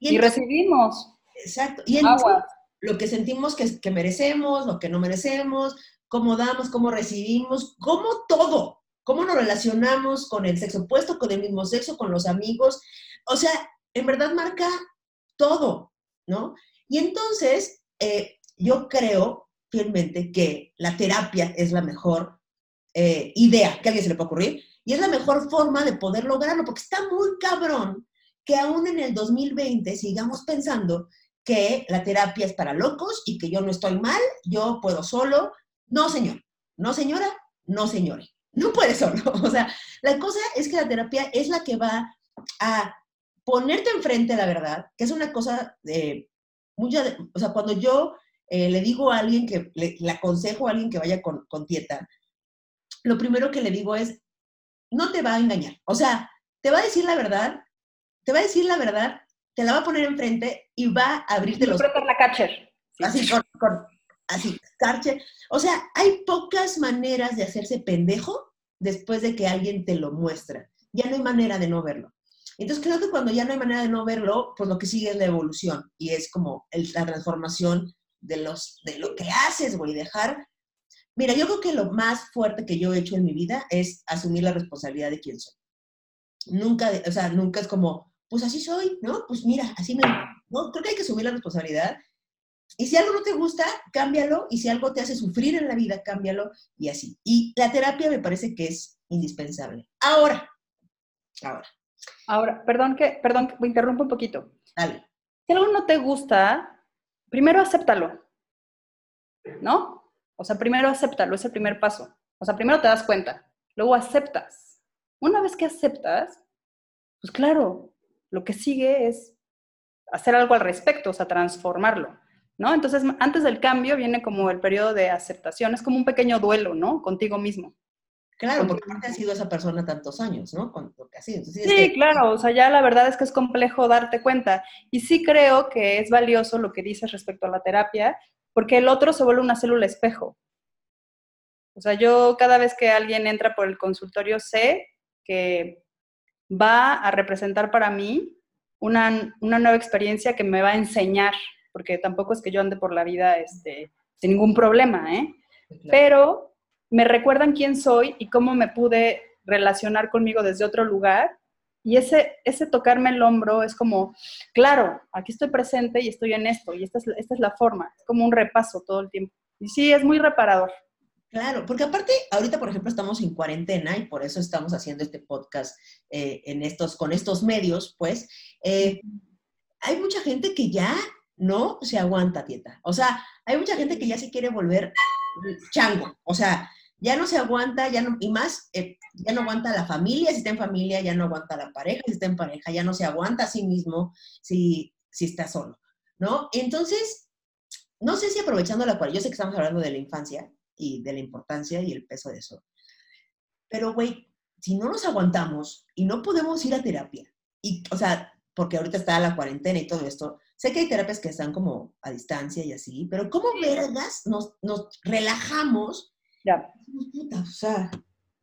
Y, recibimos. Exacto. Y entonces, lo que sentimos que, merecemos, lo que no merecemos, cómo damos, cómo recibimos, cómo todo, cómo nos relacionamos con el sexo opuesto, con el mismo sexo, con los amigos. O sea, en verdad marca todo, ¿no? Y entonces, eh, yo creo fielmente que la terapia es la mejor eh, idea que a alguien se le puede ocurrir y es la mejor forma de poder lograrlo, porque está muy cabrón que aún en el 2020 sigamos pensando que la terapia es para locos y que yo no estoy mal, yo puedo solo. No, señor. No, señora. No, señores. No puede solo. [LAUGHS] O sea, la cosa es que la terapia es la que va a ponerte enfrente a la verdad, que es una cosa de mucha, o sea, cuando yo eh, le digo a alguien que le, aconsejo a alguien que vaya con, con dieta, lo primero que le digo es, no te va a engañar. O sea, te va a decir la verdad, te va a decir la verdad, te la va a poner enfrente y va a abrirte los... la catcher. Así, con, así, catcher. O sea, hay pocas maneras de hacerse pendejo después de que alguien te lo muestra. Ya no hay manera de no verlo. Entonces creo que cuando ya no hay manera de no verlo, pues lo que sigue es la evolución y es como la transformación de, los, de lo que haces, güey, dejar... Mira, yo creo que lo más fuerte que yo he hecho en mi vida es asumir la responsabilidad de quién soy. Nunca, o sea, nunca es como, pues así soy, ¿no? Pues mira, así me... No, creo que hay que asumir la responsabilidad. Y si algo no te gusta, cámbialo. Y si algo te hace sufrir en la vida, cámbialo. Y así. Y la terapia me parece que es indispensable. Ahora, ahora, Ahora, perdón que, perdón, me interrumpo un poquito. Dale. Si algo no te gusta, primero acéptalo, ¿no? O sea, primero acéptalo, es el primer paso. O sea, primero te das cuenta, luego aceptas. Una vez que aceptas, pues claro, lo que sigue es hacer algo al respecto, o sea, transformarlo, ¿no? Entonces, antes del cambio viene como el periodo de aceptación, es como un pequeño duelo, ¿no? Contigo mismo. Claro, porque aparte ha sido esa persona tantos años, ¿no? Con lo que ha sido. sí, claro, o sea, ya la verdad es que es complejo darte cuenta. Y sí creo que es valioso lo que dices respecto a la terapia, porque el otro se vuelve una célula espejo. O sea, yo cada vez que alguien entra por el consultorio sé que va a representar para mí una, nueva experiencia que me va a enseñar, porque tampoco es que yo ande por la vida este, sin ningún problema, ¿eh? Pero me recuerdan quién soy y cómo me pude relacionar conmigo desde otro lugar. Y ese, ese tocarme el hombro es como, claro, aquí estoy presente y estoy en esto, y esta es, esta es la forma, es como un repaso todo el tiempo. Y sí, es muy reparador. Claro, porque aparte, ahorita, por ejemplo, estamos en cuarentena y por eso estamos haciendo este podcast eh, en estos, con estos medios, pues, eh, hay mucha gente que ya no se aguanta, tieta. O sea, hay mucha gente que ya se quiere volver chango. O sea, ya no se aguanta, ya no, y más, eh, ya no aguanta la familia, si está en familia, ya no aguanta la pareja, si está en pareja, ya no se aguanta a sí mismo si, si está solo, ¿no? Entonces, no sé si aprovechando la cual, yo sé que estamos hablando de la infancia y de la importancia y el peso de eso, pero güey, si no nos aguantamos y no podemos ir a terapia, y, o sea, porque ahorita está la cuarentena y todo esto, sé que hay terapias que están como a distancia y así, pero ¿cómo vergas nos, nos relajamos ya.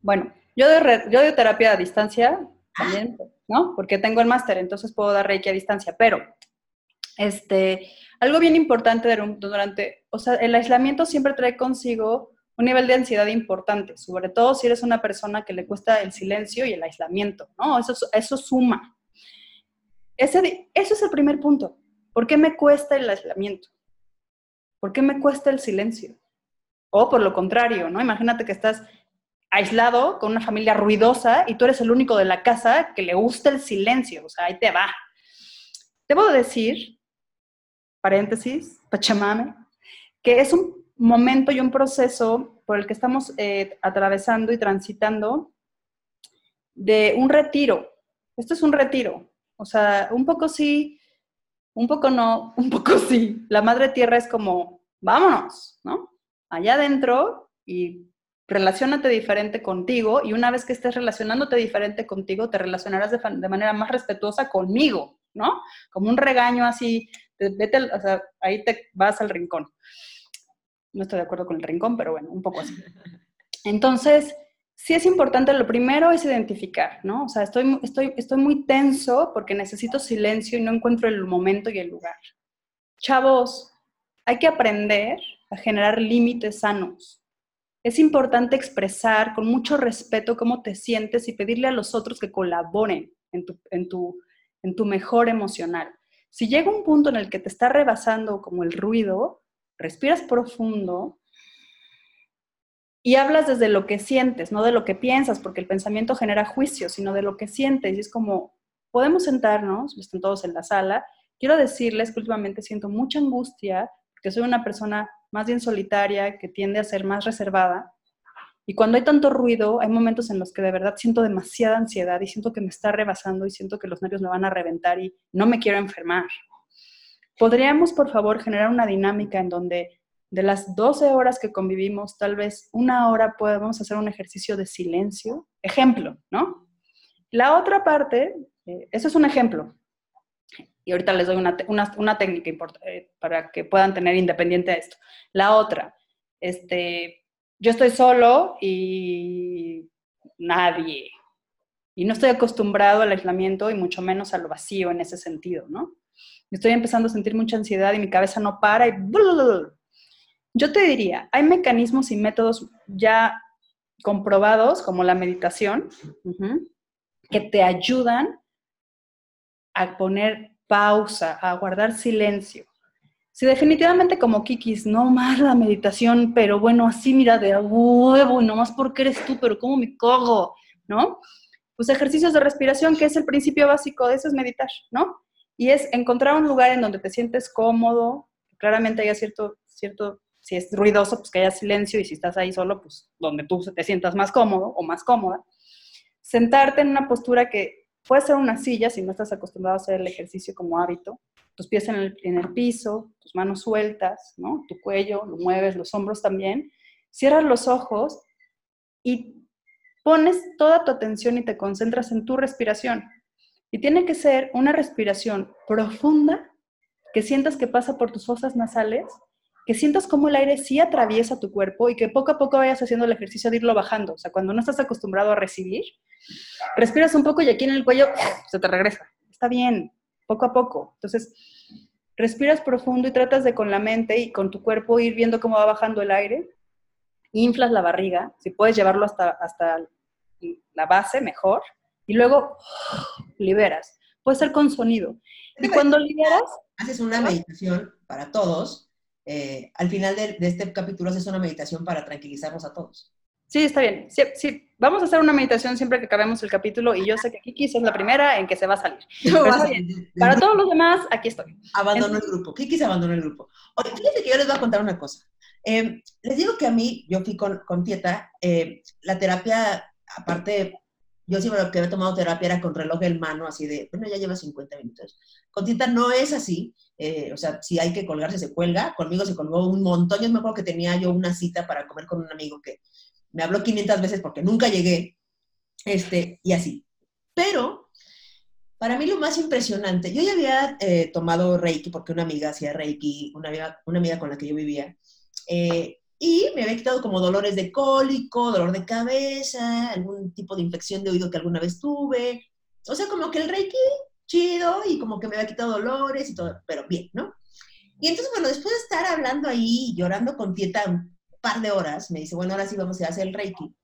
bueno, yo doy, yo terapia a distancia también, ¿no? Porque tengo el máster, entonces puedo dar Reiki a distancia, pero este, algo bien importante durante, o sea, el aislamiento siempre trae consigo un nivel de ansiedad importante, sobre todo si eres una persona que le cuesta el silencio y el aislamiento, ¿no? Eso, eso suma. Ese, eso es el primer punto. ¿Por qué me cuesta el aislamiento? ¿Por qué me cuesta el silencio? O por lo contrario, ¿no? Imagínate que estás aislado con una familia ruidosa y tú eres el único de la casa que le gusta el silencio, o sea, ahí te va. Debo decir, paréntesis, pachamame, que es un momento y un proceso por el que estamos eh, atravesando y transitando de un retiro. Esto es un retiro, o sea, un poco sí, un poco no, [LAUGHS] un poco sí. La madre tierra es como, vámonos, ¿no? allá adentro y relacionate diferente contigo y una vez que estés relacionándote diferente contigo, te relacionarás de, manera más respetuosa conmigo, ¿no? Como un regaño así, vete, o sea, ahí te vas al rincón. No estoy de acuerdo con el rincón, pero bueno, un poco así. Entonces, sí es importante, lo primero es identificar, ¿no? O sea, estoy, estoy, estoy muy tenso porque necesito silencio y no encuentro el momento y el lugar. Chavos, hay que aprender a generar límites sanos. Es importante expresar con mucho respeto cómo te sientes y pedirle a los otros que colaboren en tu, en tu, en tu mejor emocional. Si llega un punto en el que te está rebasando como el ruido, respiras profundo y hablas desde lo que sientes, no de lo que piensas, porque el pensamiento genera juicio, sino de lo que sientes. Y es como, podemos sentarnos, están todos en la sala. Quiero decirles que últimamente siento mucha angustia que soy una persona más bien solitaria, que tiende a ser más reservada. Y cuando hay tanto ruido, hay momentos en los que de verdad siento demasiada ansiedad y siento que me está rebasando y siento que los nervios me van a reventar y no me quiero enfermar. ¿Podríamos, por favor, generar una dinámica en donde de las 12 horas que convivimos, tal vez una hora podemos hacer un ejercicio de silencio. Ejemplo, ¿no? La otra parte, eh, eso es un ejemplo. Y ahorita les doy una, una, técnica eh, para que puedan tener independiente a esto. La otra, este, yo estoy solo y nadie. Y no estoy acostumbrado al aislamiento y mucho menos a lo vacío en ese sentido, ¿no? Estoy empezando a sentir mucha ansiedad y mi cabeza no para y... Yo te diría, hay mecanismos y métodos ya comprobados, como la meditación, que te ayudan a poner pausa, a guardar silencio. Si definitivamente como Kikis, no más la meditación, pero bueno, así mira de huevo, y no más porque eres tú, pero ¿cómo me cojo? ¿No? Pues ejercicios de respiración, que es el principio básico de eso, es meditar, ¿no? Y es encontrar un lugar en donde te sientes cómodo, claramente haya cierto, cierto, si es ruidoso, pues que haya silencio, y si estás ahí solo, pues donde tú te sientas más cómodo o más cómoda. Sentarte en una postura que puede ser una silla, si no estás acostumbrado a hacer el ejercicio como hábito, tus pies en el, en el piso, tus manos sueltas, ¿no? Tu cuello, lo mueves, los hombros también. Cierras los ojos y pones toda tu atención y te concentras en tu respiración. Y tiene que ser una respiración profunda, que sientas que pasa por tus fosas nasales, que sientas cómo el aire sí atraviesa tu cuerpo y que poco a poco vayas haciendo el ejercicio de irlo bajando. O sea, cuando no estás acostumbrado a recibir, respiras un poco y aquí en el cuello [LAUGHS] se te regresa. Está bien, poco a poco. Entonces, respiras profundo y tratas de con la mente y con tu cuerpo ir viendo cómo va bajando el aire. Inflas la barriga, si puedes llevarlo hasta, hasta la base, mejor y luego liberas. Puede ser con sonido. Y cuando liberas... Haces una meditación para todos. Eh, al final de, este capítulo haces una meditación para tranquilizarnos a todos. Sí, está bien. Sí, sí, vamos a hacer una meditación siempre que acabemos el capítulo y yo sé que Kiki es la primera en que se va a salir. [LAUGHS] Para todos los demás, aquí estoy. Abandono el grupo. Kiki se abandonó el grupo. Oye, fíjense que yo les voy a contar una cosa. Eh, les digo que a mí, yo fui con, con Tieta, eh, la terapia, aparte yo siempre lo que había tomado terapia era con reloj en mano, así de, bueno, ya lleva 50 minutos. Con Tita no es así, eh, o sea, si hay que colgarse, se cuelga. Conmigo se colgó un montón. Yo me acuerdo que tenía yo una cita para comer con un amigo que me habló 500 veces porque nunca llegué, este, y así. Pero, para mí lo más impresionante, yo ya había eh, tomado Reiki porque una amiga hacía Reiki, una amiga, una amiga con la que yo vivía, eh, y me había quitado como dolores de cólico, dolor de cabeza, algún tipo de infección de oído que alguna vez tuve. O sea, como que el Reiki, chido, y como que me había quitado dolores y todo, pero bien, ¿no? Y entonces, bueno, después de estar hablando ahí, llorando con Tieta un par de horas, me dice, bueno, ahora sí vamos a hacer el Reiki.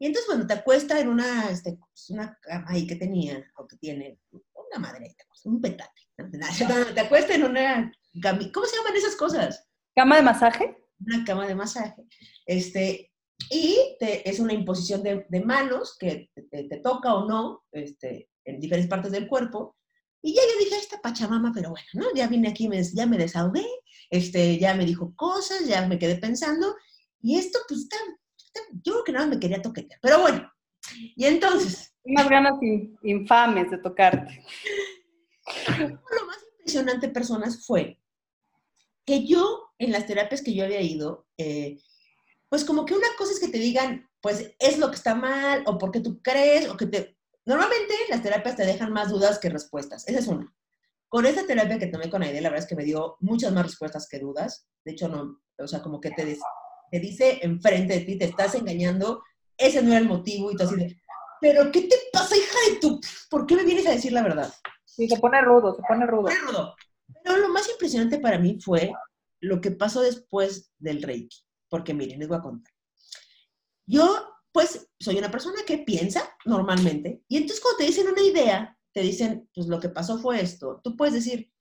Y entonces, bueno, te acuesta en una, este, pues, una cama ahí que tenía, o que tiene, una madre, un petate. [LAUGHS] Te acuesta en una, ¿cómo se llaman esas cosas? ¿Cama de masaje? Una cama de masaje. Este, y es una imposición de, manos que te, toca o no este, en diferentes partes del cuerpo. Y ya yo dije, esta pachamama, pero bueno, ¿no? Ya vine aquí, me, ya me desahogué, este, ya me dijo cosas, ya me quedé pensando. Y esto, pues, está, yo creo que nada me quería toquetear. Pero bueno, y entonces... Unas ganas infames de tocarte. Lo más impresionante, personas, fue que yo, en las terapias que yo había ido, eh, pues como que una cosa es que te digan, pues es lo que está mal, o porque tú crees, o que te... Normalmente las terapias te dejan más dudas que respuestas, esa es una. Con esta terapia que tomé con Aide, la verdad es que me dio muchas más respuestas que dudas. De hecho, no, o sea, como que te, te dice enfrente de ti, te estás engañando, ese no era el motivo, y tú así de, pero ¿qué te pasa, hija de tu? ¿Por qué me vienes a decir la verdad? Sí, se pone rudo, se pone rudo. Se pone rudo. Pero lo más impresionante para mí fue lo que pasó después del Reiki. Porque miren, les voy a contar. Yo, pues, soy una persona que piensa normalmente. Y entonces cuando te dicen una idea, te dicen, pues lo que pasó fue esto. Tú puedes decir,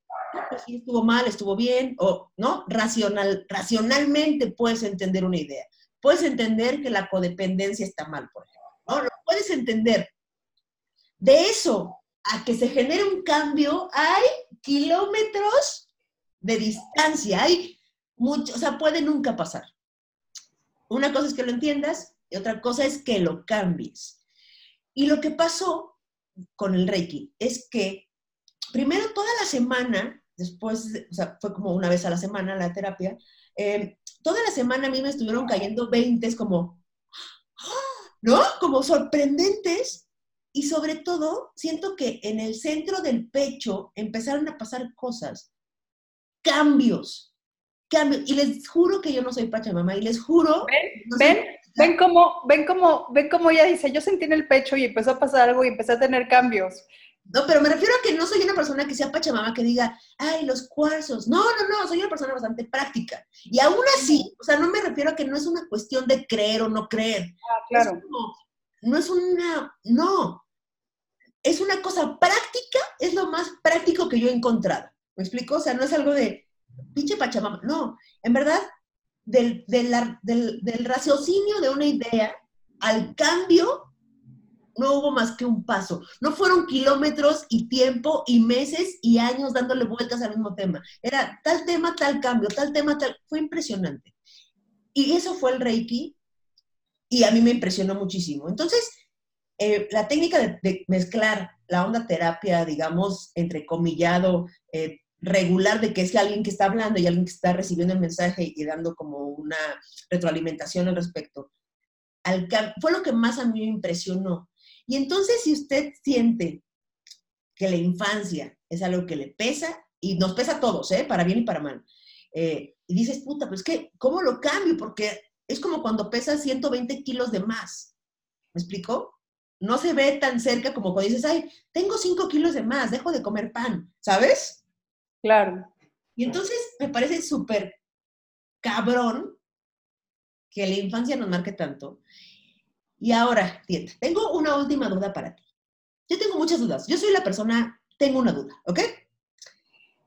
pues sí, estuvo mal, estuvo bien, o no, Racional, racionalmente puedes entender una idea. Puedes entender que la codependencia está mal, por ejemplo. ¿no? Lo puedes entender. De eso a que se genere un cambio, hay kilómetros de distancia, hay mucho, o sea, puede nunca pasar. Una cosa es que lo entiendas y otra cosa es que lo cambies. Y lo que pasó con el Reiki es que primero toda la semana después, o sea, fue como una vez a la semana la terapia, eh, toda la semana a mí me estuvieron cayendo 20 como, ¿no? Como sorprendentes. Y sobre todo, siento que en el centro del pecho empezaron a pasar cosas, cambios, cambios. Y les juro que yo no soy Pachamama, y les juro... ¿Ven? ¿Ven? ¿Ven cómo, ven cómo, ven cómo ella dice, yo sentí en el pecho y empezó a pasar algo y empecé a tener cambios? No, pero me refiero a que no soy una persona que sea pachamama que diga, ay, los cuarzos. No, no, no, soy una persona bastante práctica. Y aún así, o sea, no me refiero a que no es una cuestión de creer o no creer. Ah, claro. no es una, no. Es una cosa práctica, es lo más práctico que yo he encontrado. ¿Me explico? O sea, no es algo de pinche pachamama. No, en verdad, del, del, del, raciocinio de una idea al cambio no hubo más que un paso. No fueron kilómetros y tiempo y meses y años dándole vueltas al mismo tema. Era tal tema, tal cambio, tal tema, tal. Fue impresionante. Y eso fue el Reiki y a mí me impresionó muchísimo. Entonces, eh, la técnica de, mezclar la onda terapia, digamos, entre comillado, eh, regular de que es alguien que está hablando y alguien que está recibiendo el mensaje y dando como una retroalimentación al respecto, al, fue lo que más a mí me impresionó y entonces, si usted siente que la infancia es algo que le pesa, y nos pesa a todos, ¿eh? para bien y para mal, eh, y dices, puta, pues que, ¿cómo lo cambio? Porque es como cuando pesa 120 kilos de más. ¿Me explico? No se ve tan cerca como cuando dices, ay, tengo 5 kilos de más, dejo de comer pan, ¿sabes? Claro. Y entonces me parece súper cabrón que la infancia nos marque tanto. Y ahora, tengo una última duda para ti. Yo tengo muchas dudas. Yo soy la persona, tengo una duda, ¿ok?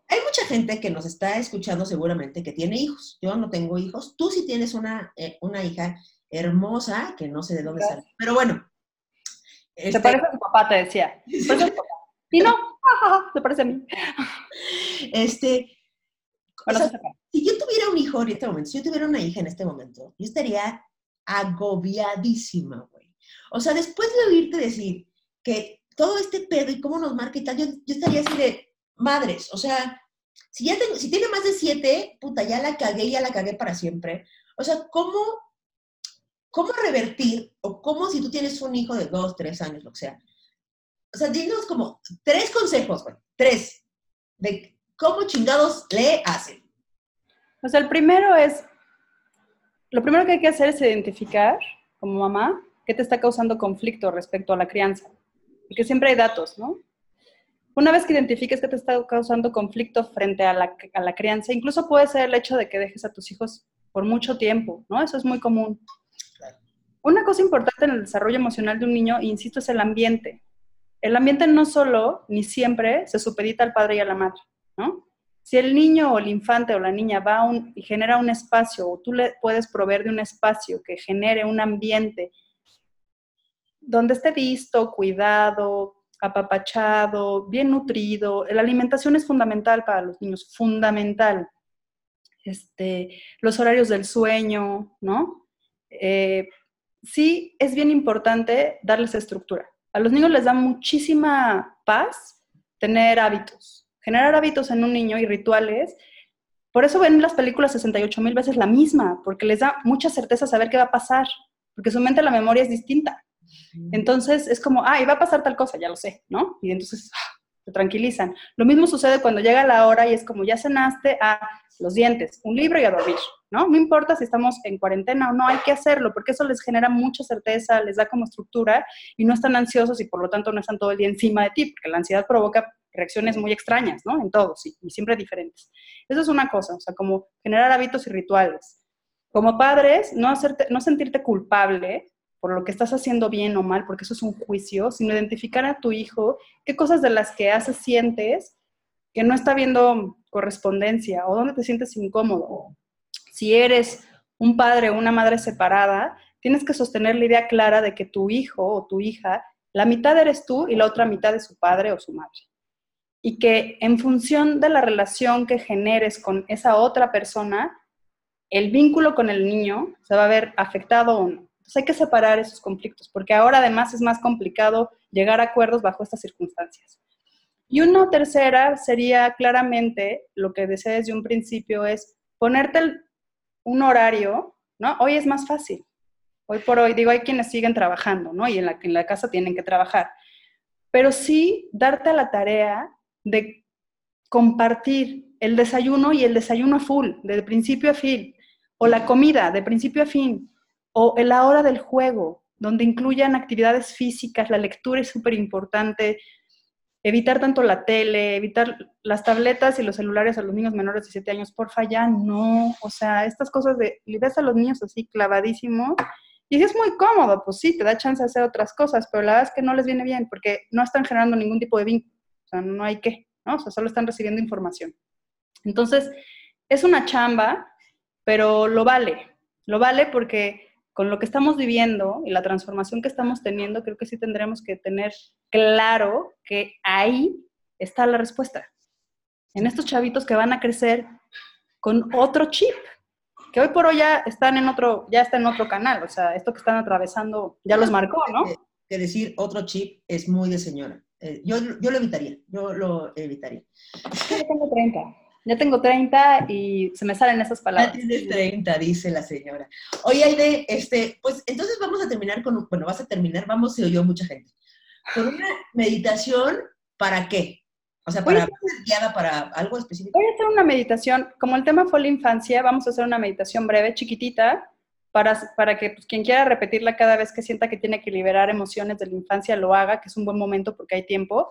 Hay mucha gente que nos está escuchando seguramente que tiene hijos. Yo no tengo hijos. Tú sí tienes una, eh, una hija hermosa, que no sé de dónde sale. Pero bueno. Se este parece a tu papá, te decía. [LAUGHS] y no, [LAUGHS] se parece a mí. [LAUGHS] Este, si yo tuviera un hijo en este momento, si yo tuviera una hija en este momento, yo estaría agobiadísima, güey. O sea, después de oírte decir que todo este pedo y cómo nos marca y tal, yo, estaría así de madres, o sea, si ya tengo, si tiene más de siete, puta, ya la cagué, ya la cagué para siempre. O sea, ¿cómo, cómo revertir o cómo si tú tienes un hijo de dos, tres años, lo que sea? O sea, dinos como tres consejos, güey, tres, de cómo chingados le hacen. O sea, el primero es lo primero que hay que hacer es identificar, como mamá, qué te está causando conflicto respecto a la crianza. Porque siempre hay datos, ¿no? Una vez que identifiques qué te está causando conflicto frente a la, a la crianza, incluso puede ser el hecho de que dejes a tus hijos por mucho tiempo, ¿no? Eso es muy común. Una cosa importante en el desarrollo emocional de un niño, insisto, es el ambiente. El ambiente no solo, ni siempre, se supedita al padre y a la madre, ¿no? Si el niño o el infante o la niña va y genera un espacio, o tú le puedes proveer de un espacio que genere un ambiente donde esté visto, cuidado, apapachado, bien nutrido, la alimentación es fundamental para los niños, fundamental. Este, los horarios del sueño, ¿no? Eh, sí es bien importante darles estructura. A los niños les da muchísima paz tener hábitos, generar hábitos en un niño y rituales. Por eso ven las películas 68 mil veces la misma, porque les da mucha certeza saber qué va a pasar, porque su mente, la memoria es distinta. Entonces es como, ah, y va a pasar tal cosa, ya lo sé, ¿no? Y entonces ah, se tranquilizan. Lo mismo sucede cuando llega la hora y es como, ya cenaste, a ah, los dientes, un libro y a dormir, ¿no? No importa si estamos en cuarentena o no, hay que hacerlo, porque eso les genera mucha certeza, les da como estructura y no están ansiosos y por lo tanto no están todo el día encima de ti, porque la ansiedad provoca reacciones muy extrañas, ¿no? En todos y, y siempre diferentes. Eso es una cosa, o sea, como generar hábitos y rituales. Como padres, no, hacerte, no sentirte culpable por lo que estás haciendo bien o mal, porque eso es un juicio, sino identificar a tu hijo qué cosas de las que haces sientes que no está viendo correspondencia o dónde te sientes incómodo. Si eres un padre o una madre separada, tienes que sostener la idea clara de que tu hijo o tu hija, la mitad eres tú y la otra mitad es su padre o su madre. Y que en función de la relación que generes con esa otra persona, el vínculo con el niño se va a ver afectado o no. Entonces hay que separar esos conflictos, porque ahora además es más complicado llegar a acuerdos bajo estas circunstancias. Y una tercera sería claramente, lo que decía desde un principio, es ponerte un horario, ¿no? Hoy es más fácil. Hoy por hoy, digo, hay quienes siguen trabajando, ¿no? Y en la, en la casa tienen que trabajar. Pero sí darte la tarea de compartir el desayuno y el desayuno full, de principio a fin, o la comida de principio a fin, o la hora del juego, donde incluyan actividades físicas, la lectura es súper importante, evitar tanto la tele, evitar las tabletas y los celulares a los niños menores de 7 años, porfa, ya no, o sea, estas cosas de, y ves a los niños así clavadísimos, y es muy cómodo, pues sí, te da chance de hacer otras cosas, pero la verdad es que no les viene bien porque no están generando ningún tipo de vínculo, no hay qué, ¿no? O sea, solo están recibiendo información. Entonces, es una chamba, pero lo vale, lo vale porque con lo que estamos viviendo y la transformación que estamos teniendo, creo que sí tendremos que tener claro que ahí está la respuesta. En estos chavitos que van a crecer con otro chip, que hoy por hoy ya están en otro, ya está en otro canal, o sea, esto que están atravesando ya los marcó, ¿no? Que decir otro chip es muy de señora. Eh, yo, yo lo evitaría, yo lo evitaría. Yo tengo 30. Ya tengo 30 y se me salen esas palabras. Ya tienes 30, dice la señora. Oye, Aide, este, pues entonces vamos a terminar con, bueno, vas a terminar, vamos, se oyó mucha gente, con una meditación, ¿para qué? O sea, para guiada para algo específico. Voy a hacer una meditación, como el tema fue la infancia, vamos a hacer una meditación breve, chiquitita, para, para que pues, quien quiera repetirla cada vez que sienta que tiene que liberar emociones de la infancia lo haga, que es un buen momento porque hay tiempo.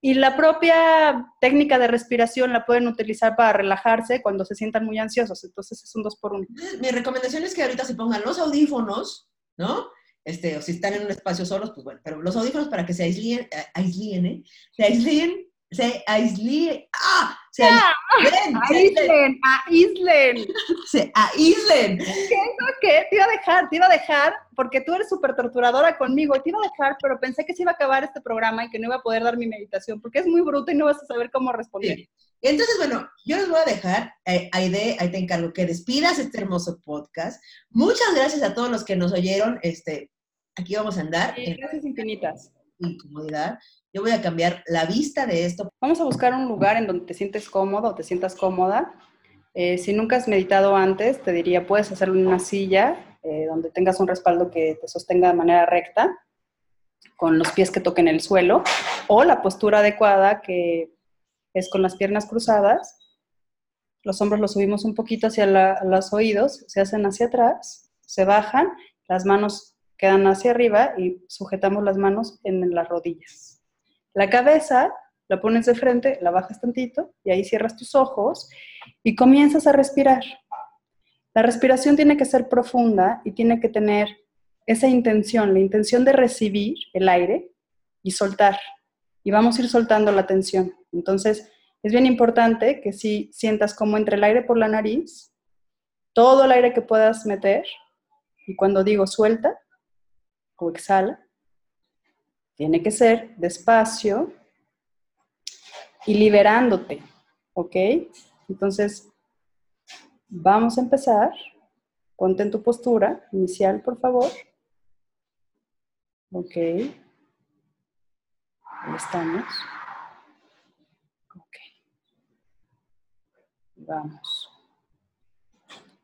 Y la propia técnica de respiración la pueden utilizar para relajarse cuando se sientan muy ansiosos. Entonces es un dos por uno. Mi recomendación es que ahorita se pongan los audífonos, ¿no? Este, o si están en un espacio solos, pues bueno, pero los audífonos para que se aíslen, eh, aíslen, ¿eh? Se aíslen se aíslen, ¡ah! Se [LAUGHS] aíslen, aíslen, aíslen. [LAUGHS] Se aíslen. ¿Qué? ¿Qué? Te iba a dejar, te iba a dejar, porque tú eres súper torturadora conmigo, te iba a dejar, pero pensé que se iba a acabar este programa y que no iba a poder dar mi meditación, porque es muy bruto y no vas a saber cómo responder. Entonces, bueno, yo les voy a dejar, eh, Aide, ahí te encargo que despidas este hermoso podcast. Muchas gracias a todos los que nos oyeron. Este, aquí vamos a andar. gracias infinitas. Incomodidad yo voy a cambiar la vista de esto. Vamos a buscar un lugar en donde te sientes cómodo o te sientas cómoda. Eh, si nunca has meditado antes, te diría, puedes hacerlo en una silla eh, donde tengas un respaldo que te sostenga de manera recta, con los pies que toquen el suelo, o la postura adecuada que es con las piernas cruzadas. Los hombros los subimos un poquito hacia los oídos, se hacen hacia atrás, se bajan, las manos quedan hacia arriba y sujetamos las manos en las rodillas. La cabeza la pones de frente, la bajas tantito y ahí cierras tus ojos y comienzas a respirar. La respiración tiene que ser profunda y tiene que tener esa intención, la intención de recibir el aire y soltar. Y vamos a ir soltando la tensión. Entonces, es bien importante que si sientas como entre el aire por la nariz, todo el aire que puedas meter, y cuando digo suelta o exhala, tiene que ser despacio y liberándote, ¿ok? Entonces, vamos a empezar. Ponte tu postura inicial, por favor. Ok. Ahí estamos. Ok. Vamos.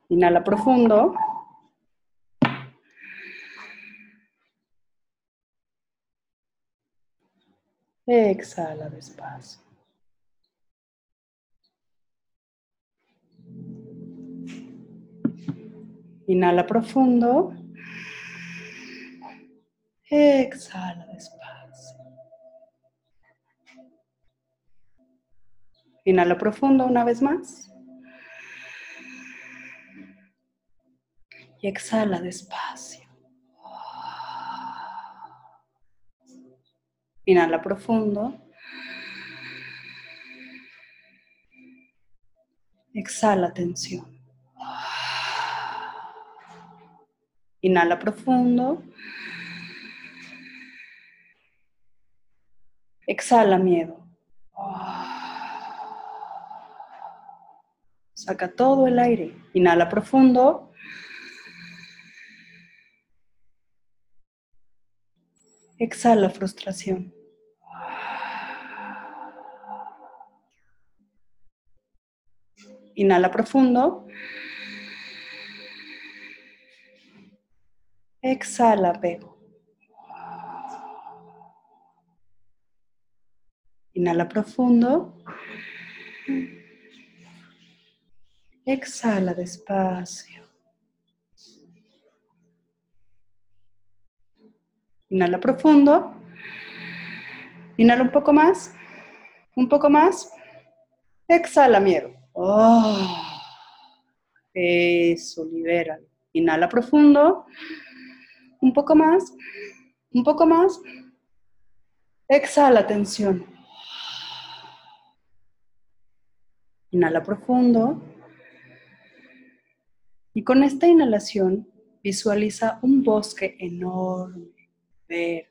Inhala profundo. Exhala despacio. Inhala profundo. Exhala despacio. Inhala profundo una vez más. Y exhala despacio. Inhala profundo. Exhala tensión. Inhala profundo. Exhala miedo. Saca todo el aire. Inhala profundo. Exhala frustración. Inhala profundo. Exhala apego. Inhala profundo. Exhala despacio. Inhala profundo. Inhala un poco más. Un poco más. Exhala miedo. Oh. Eso, libera. Inhala profundo. Un poco más. Un poco más. Exhala tensión. Inhala profundo. Y con esta inhalación visualiza un bosque enorme, verde,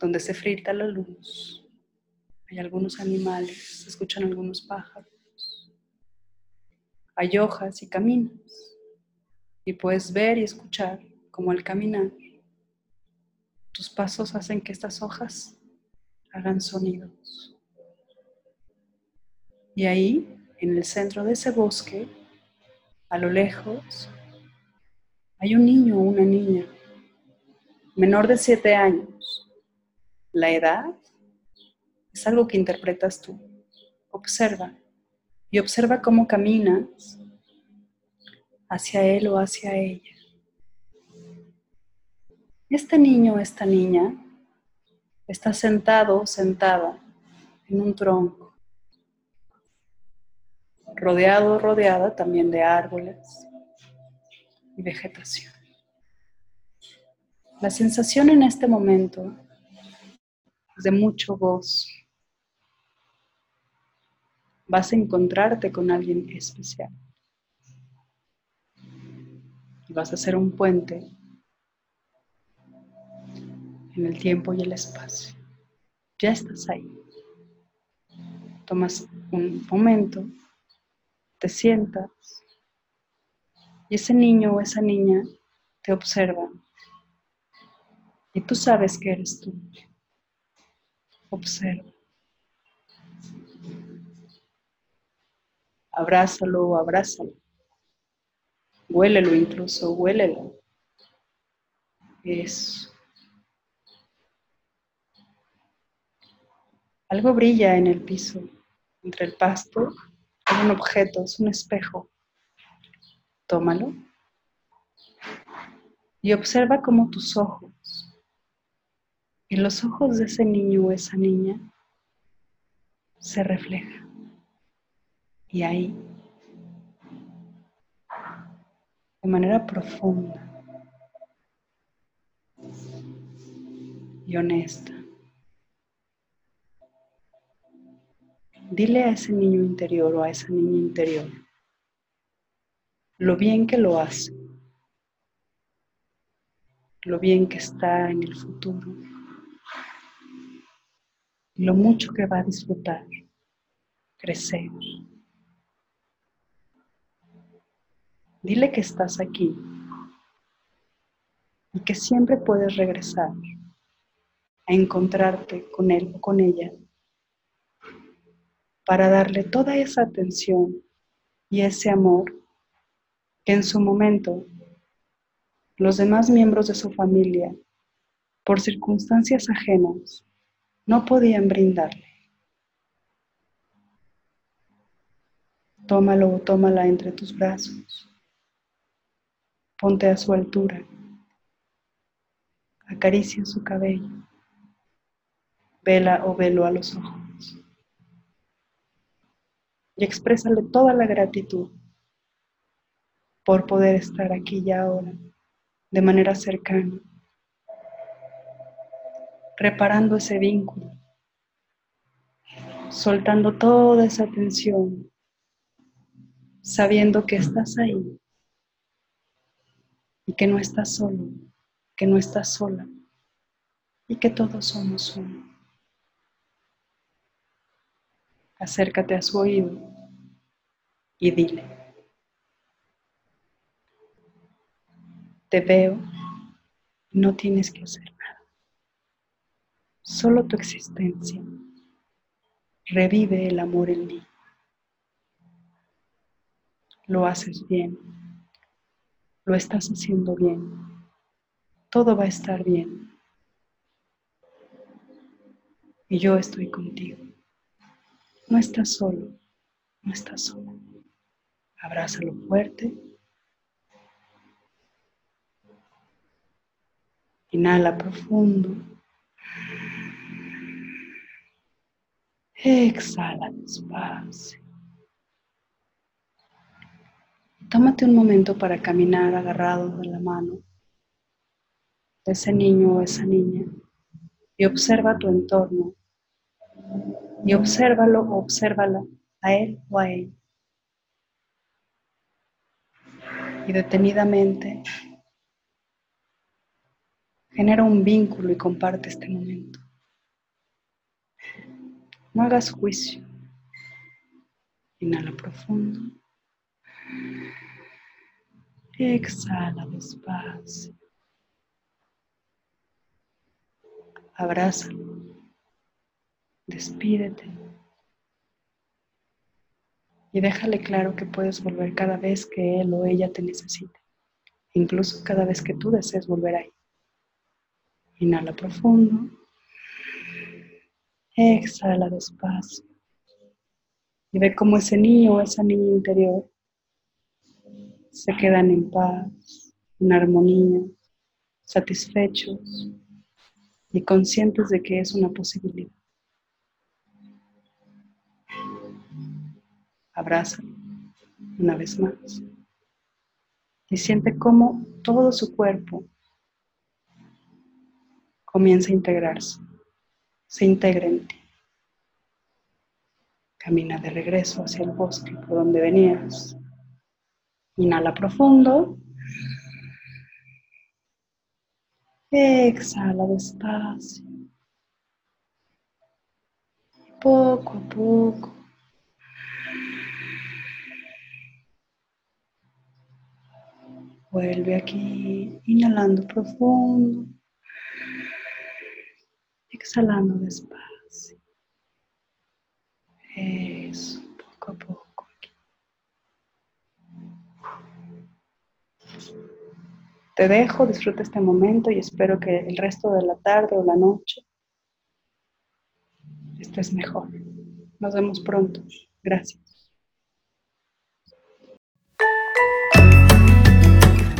donde se frita la luz. Hay algunos animales, se escuchan algunos pájaros. Hay hojas y caminos. Y puedes ver y escuchar cómo al caminar tus pasos hacen que estas hojas hagan sonidos. Y ahí, en el centro de ese bosque, a lo lejos, hay un niño o una niña, menor de siete años. La edad es algo que interpretas tú. Observa y observa cómo caminas hacia él o hacia ella. Este niño o esta niña está sentado o sentada en un tronco, rodeado rodeada también de árboles y vegetación. La sensación en este momento es de mucho gozo. Vas a encontrarte con alguien especial. Y vas a hacer un puente en el tiempo y el espacio. Ya estás ahí. Tomas un momento, te sientas y ese niño o esa niña te observa y tú sabes que eres tú. Observa. Abrázalo abrázalo. Huélelo incluso, huélelo. Eso. Algo brilla en el piso, entre el pasto. Hay un objeto, es un espejo. Tómalo. Y observa cómo tus ojos, en los ojos de ese niño o esa niña, se reflejan. Y ahí, de manera profunda y honesta, Dile a ese niño interior o a esa niña interior lo bien que lo hace, lo bien que está en el futuro, lo mucho que va a disfrutar, crecer. Dile que estás aquí y que siempre puedes regresar a encontrarte con él o con ella para darle toda esa atención y ese amor que en su momento los demás miembros de su familia, por circunstancias ajenas, no podían brindarle. Tómalo o tómala entre tus brazos. Ponte a su altura. Acaricia su cabello. Vela o velo a los ojos y exprésale toda la gratitud por poder estar aquí y ahora, de manera cercana, reparando ese vínculo, soltando toda esa tensión, sabiendo que estás ahí y que no estás solo, que no estás sola y que todos somos uno. acércate a su oído y dile, te veo no tienes que hacer nada. Solo tu existencia revive el amor en mí. Lo haces bien. Lo estás haciendo bien. Todo va a estar bien. Y yo estoy contigo. No estás solo. No estás solo. Abrázalo fuerte. Inhala profundo. Exhala despacio. Tómate un momento para caminar agarrado de la mano de ese niño o esa niña y observa tu entorno y obsérvalo o obsérvala a él o a ella. Y detenidamente genera un vínculo y comparte este momento. No hagas juicio. Inhala profundo. Exhala despacio. Abrázalo. Despídete. Y déjale claro que puedes volver cada vez que él o ella te necesite. Incluso cada vez que tú desees volver ahí. Inhala profundo. Exhala despacio. Y ve cómo ese niño o esa niña interior se quedan en paz, en armonía, satisfechos y conscientes de que es una posibilidad. Abraza una vez más y siente cómo todo su cuerpo comienza a integrarse, se integra en ti. Camina de regreso hacia el bosque por donde venías. Inhala profundo. Exhala despacio. Poco a poco. Vuelve aquí, inhalando profundo. Exhalando despacio. Eso, poco a poco. Te dejo, disfruta este momento y espero que el resto de la tarde o la noche estés mejor. Nos vemos pronto. Gracias.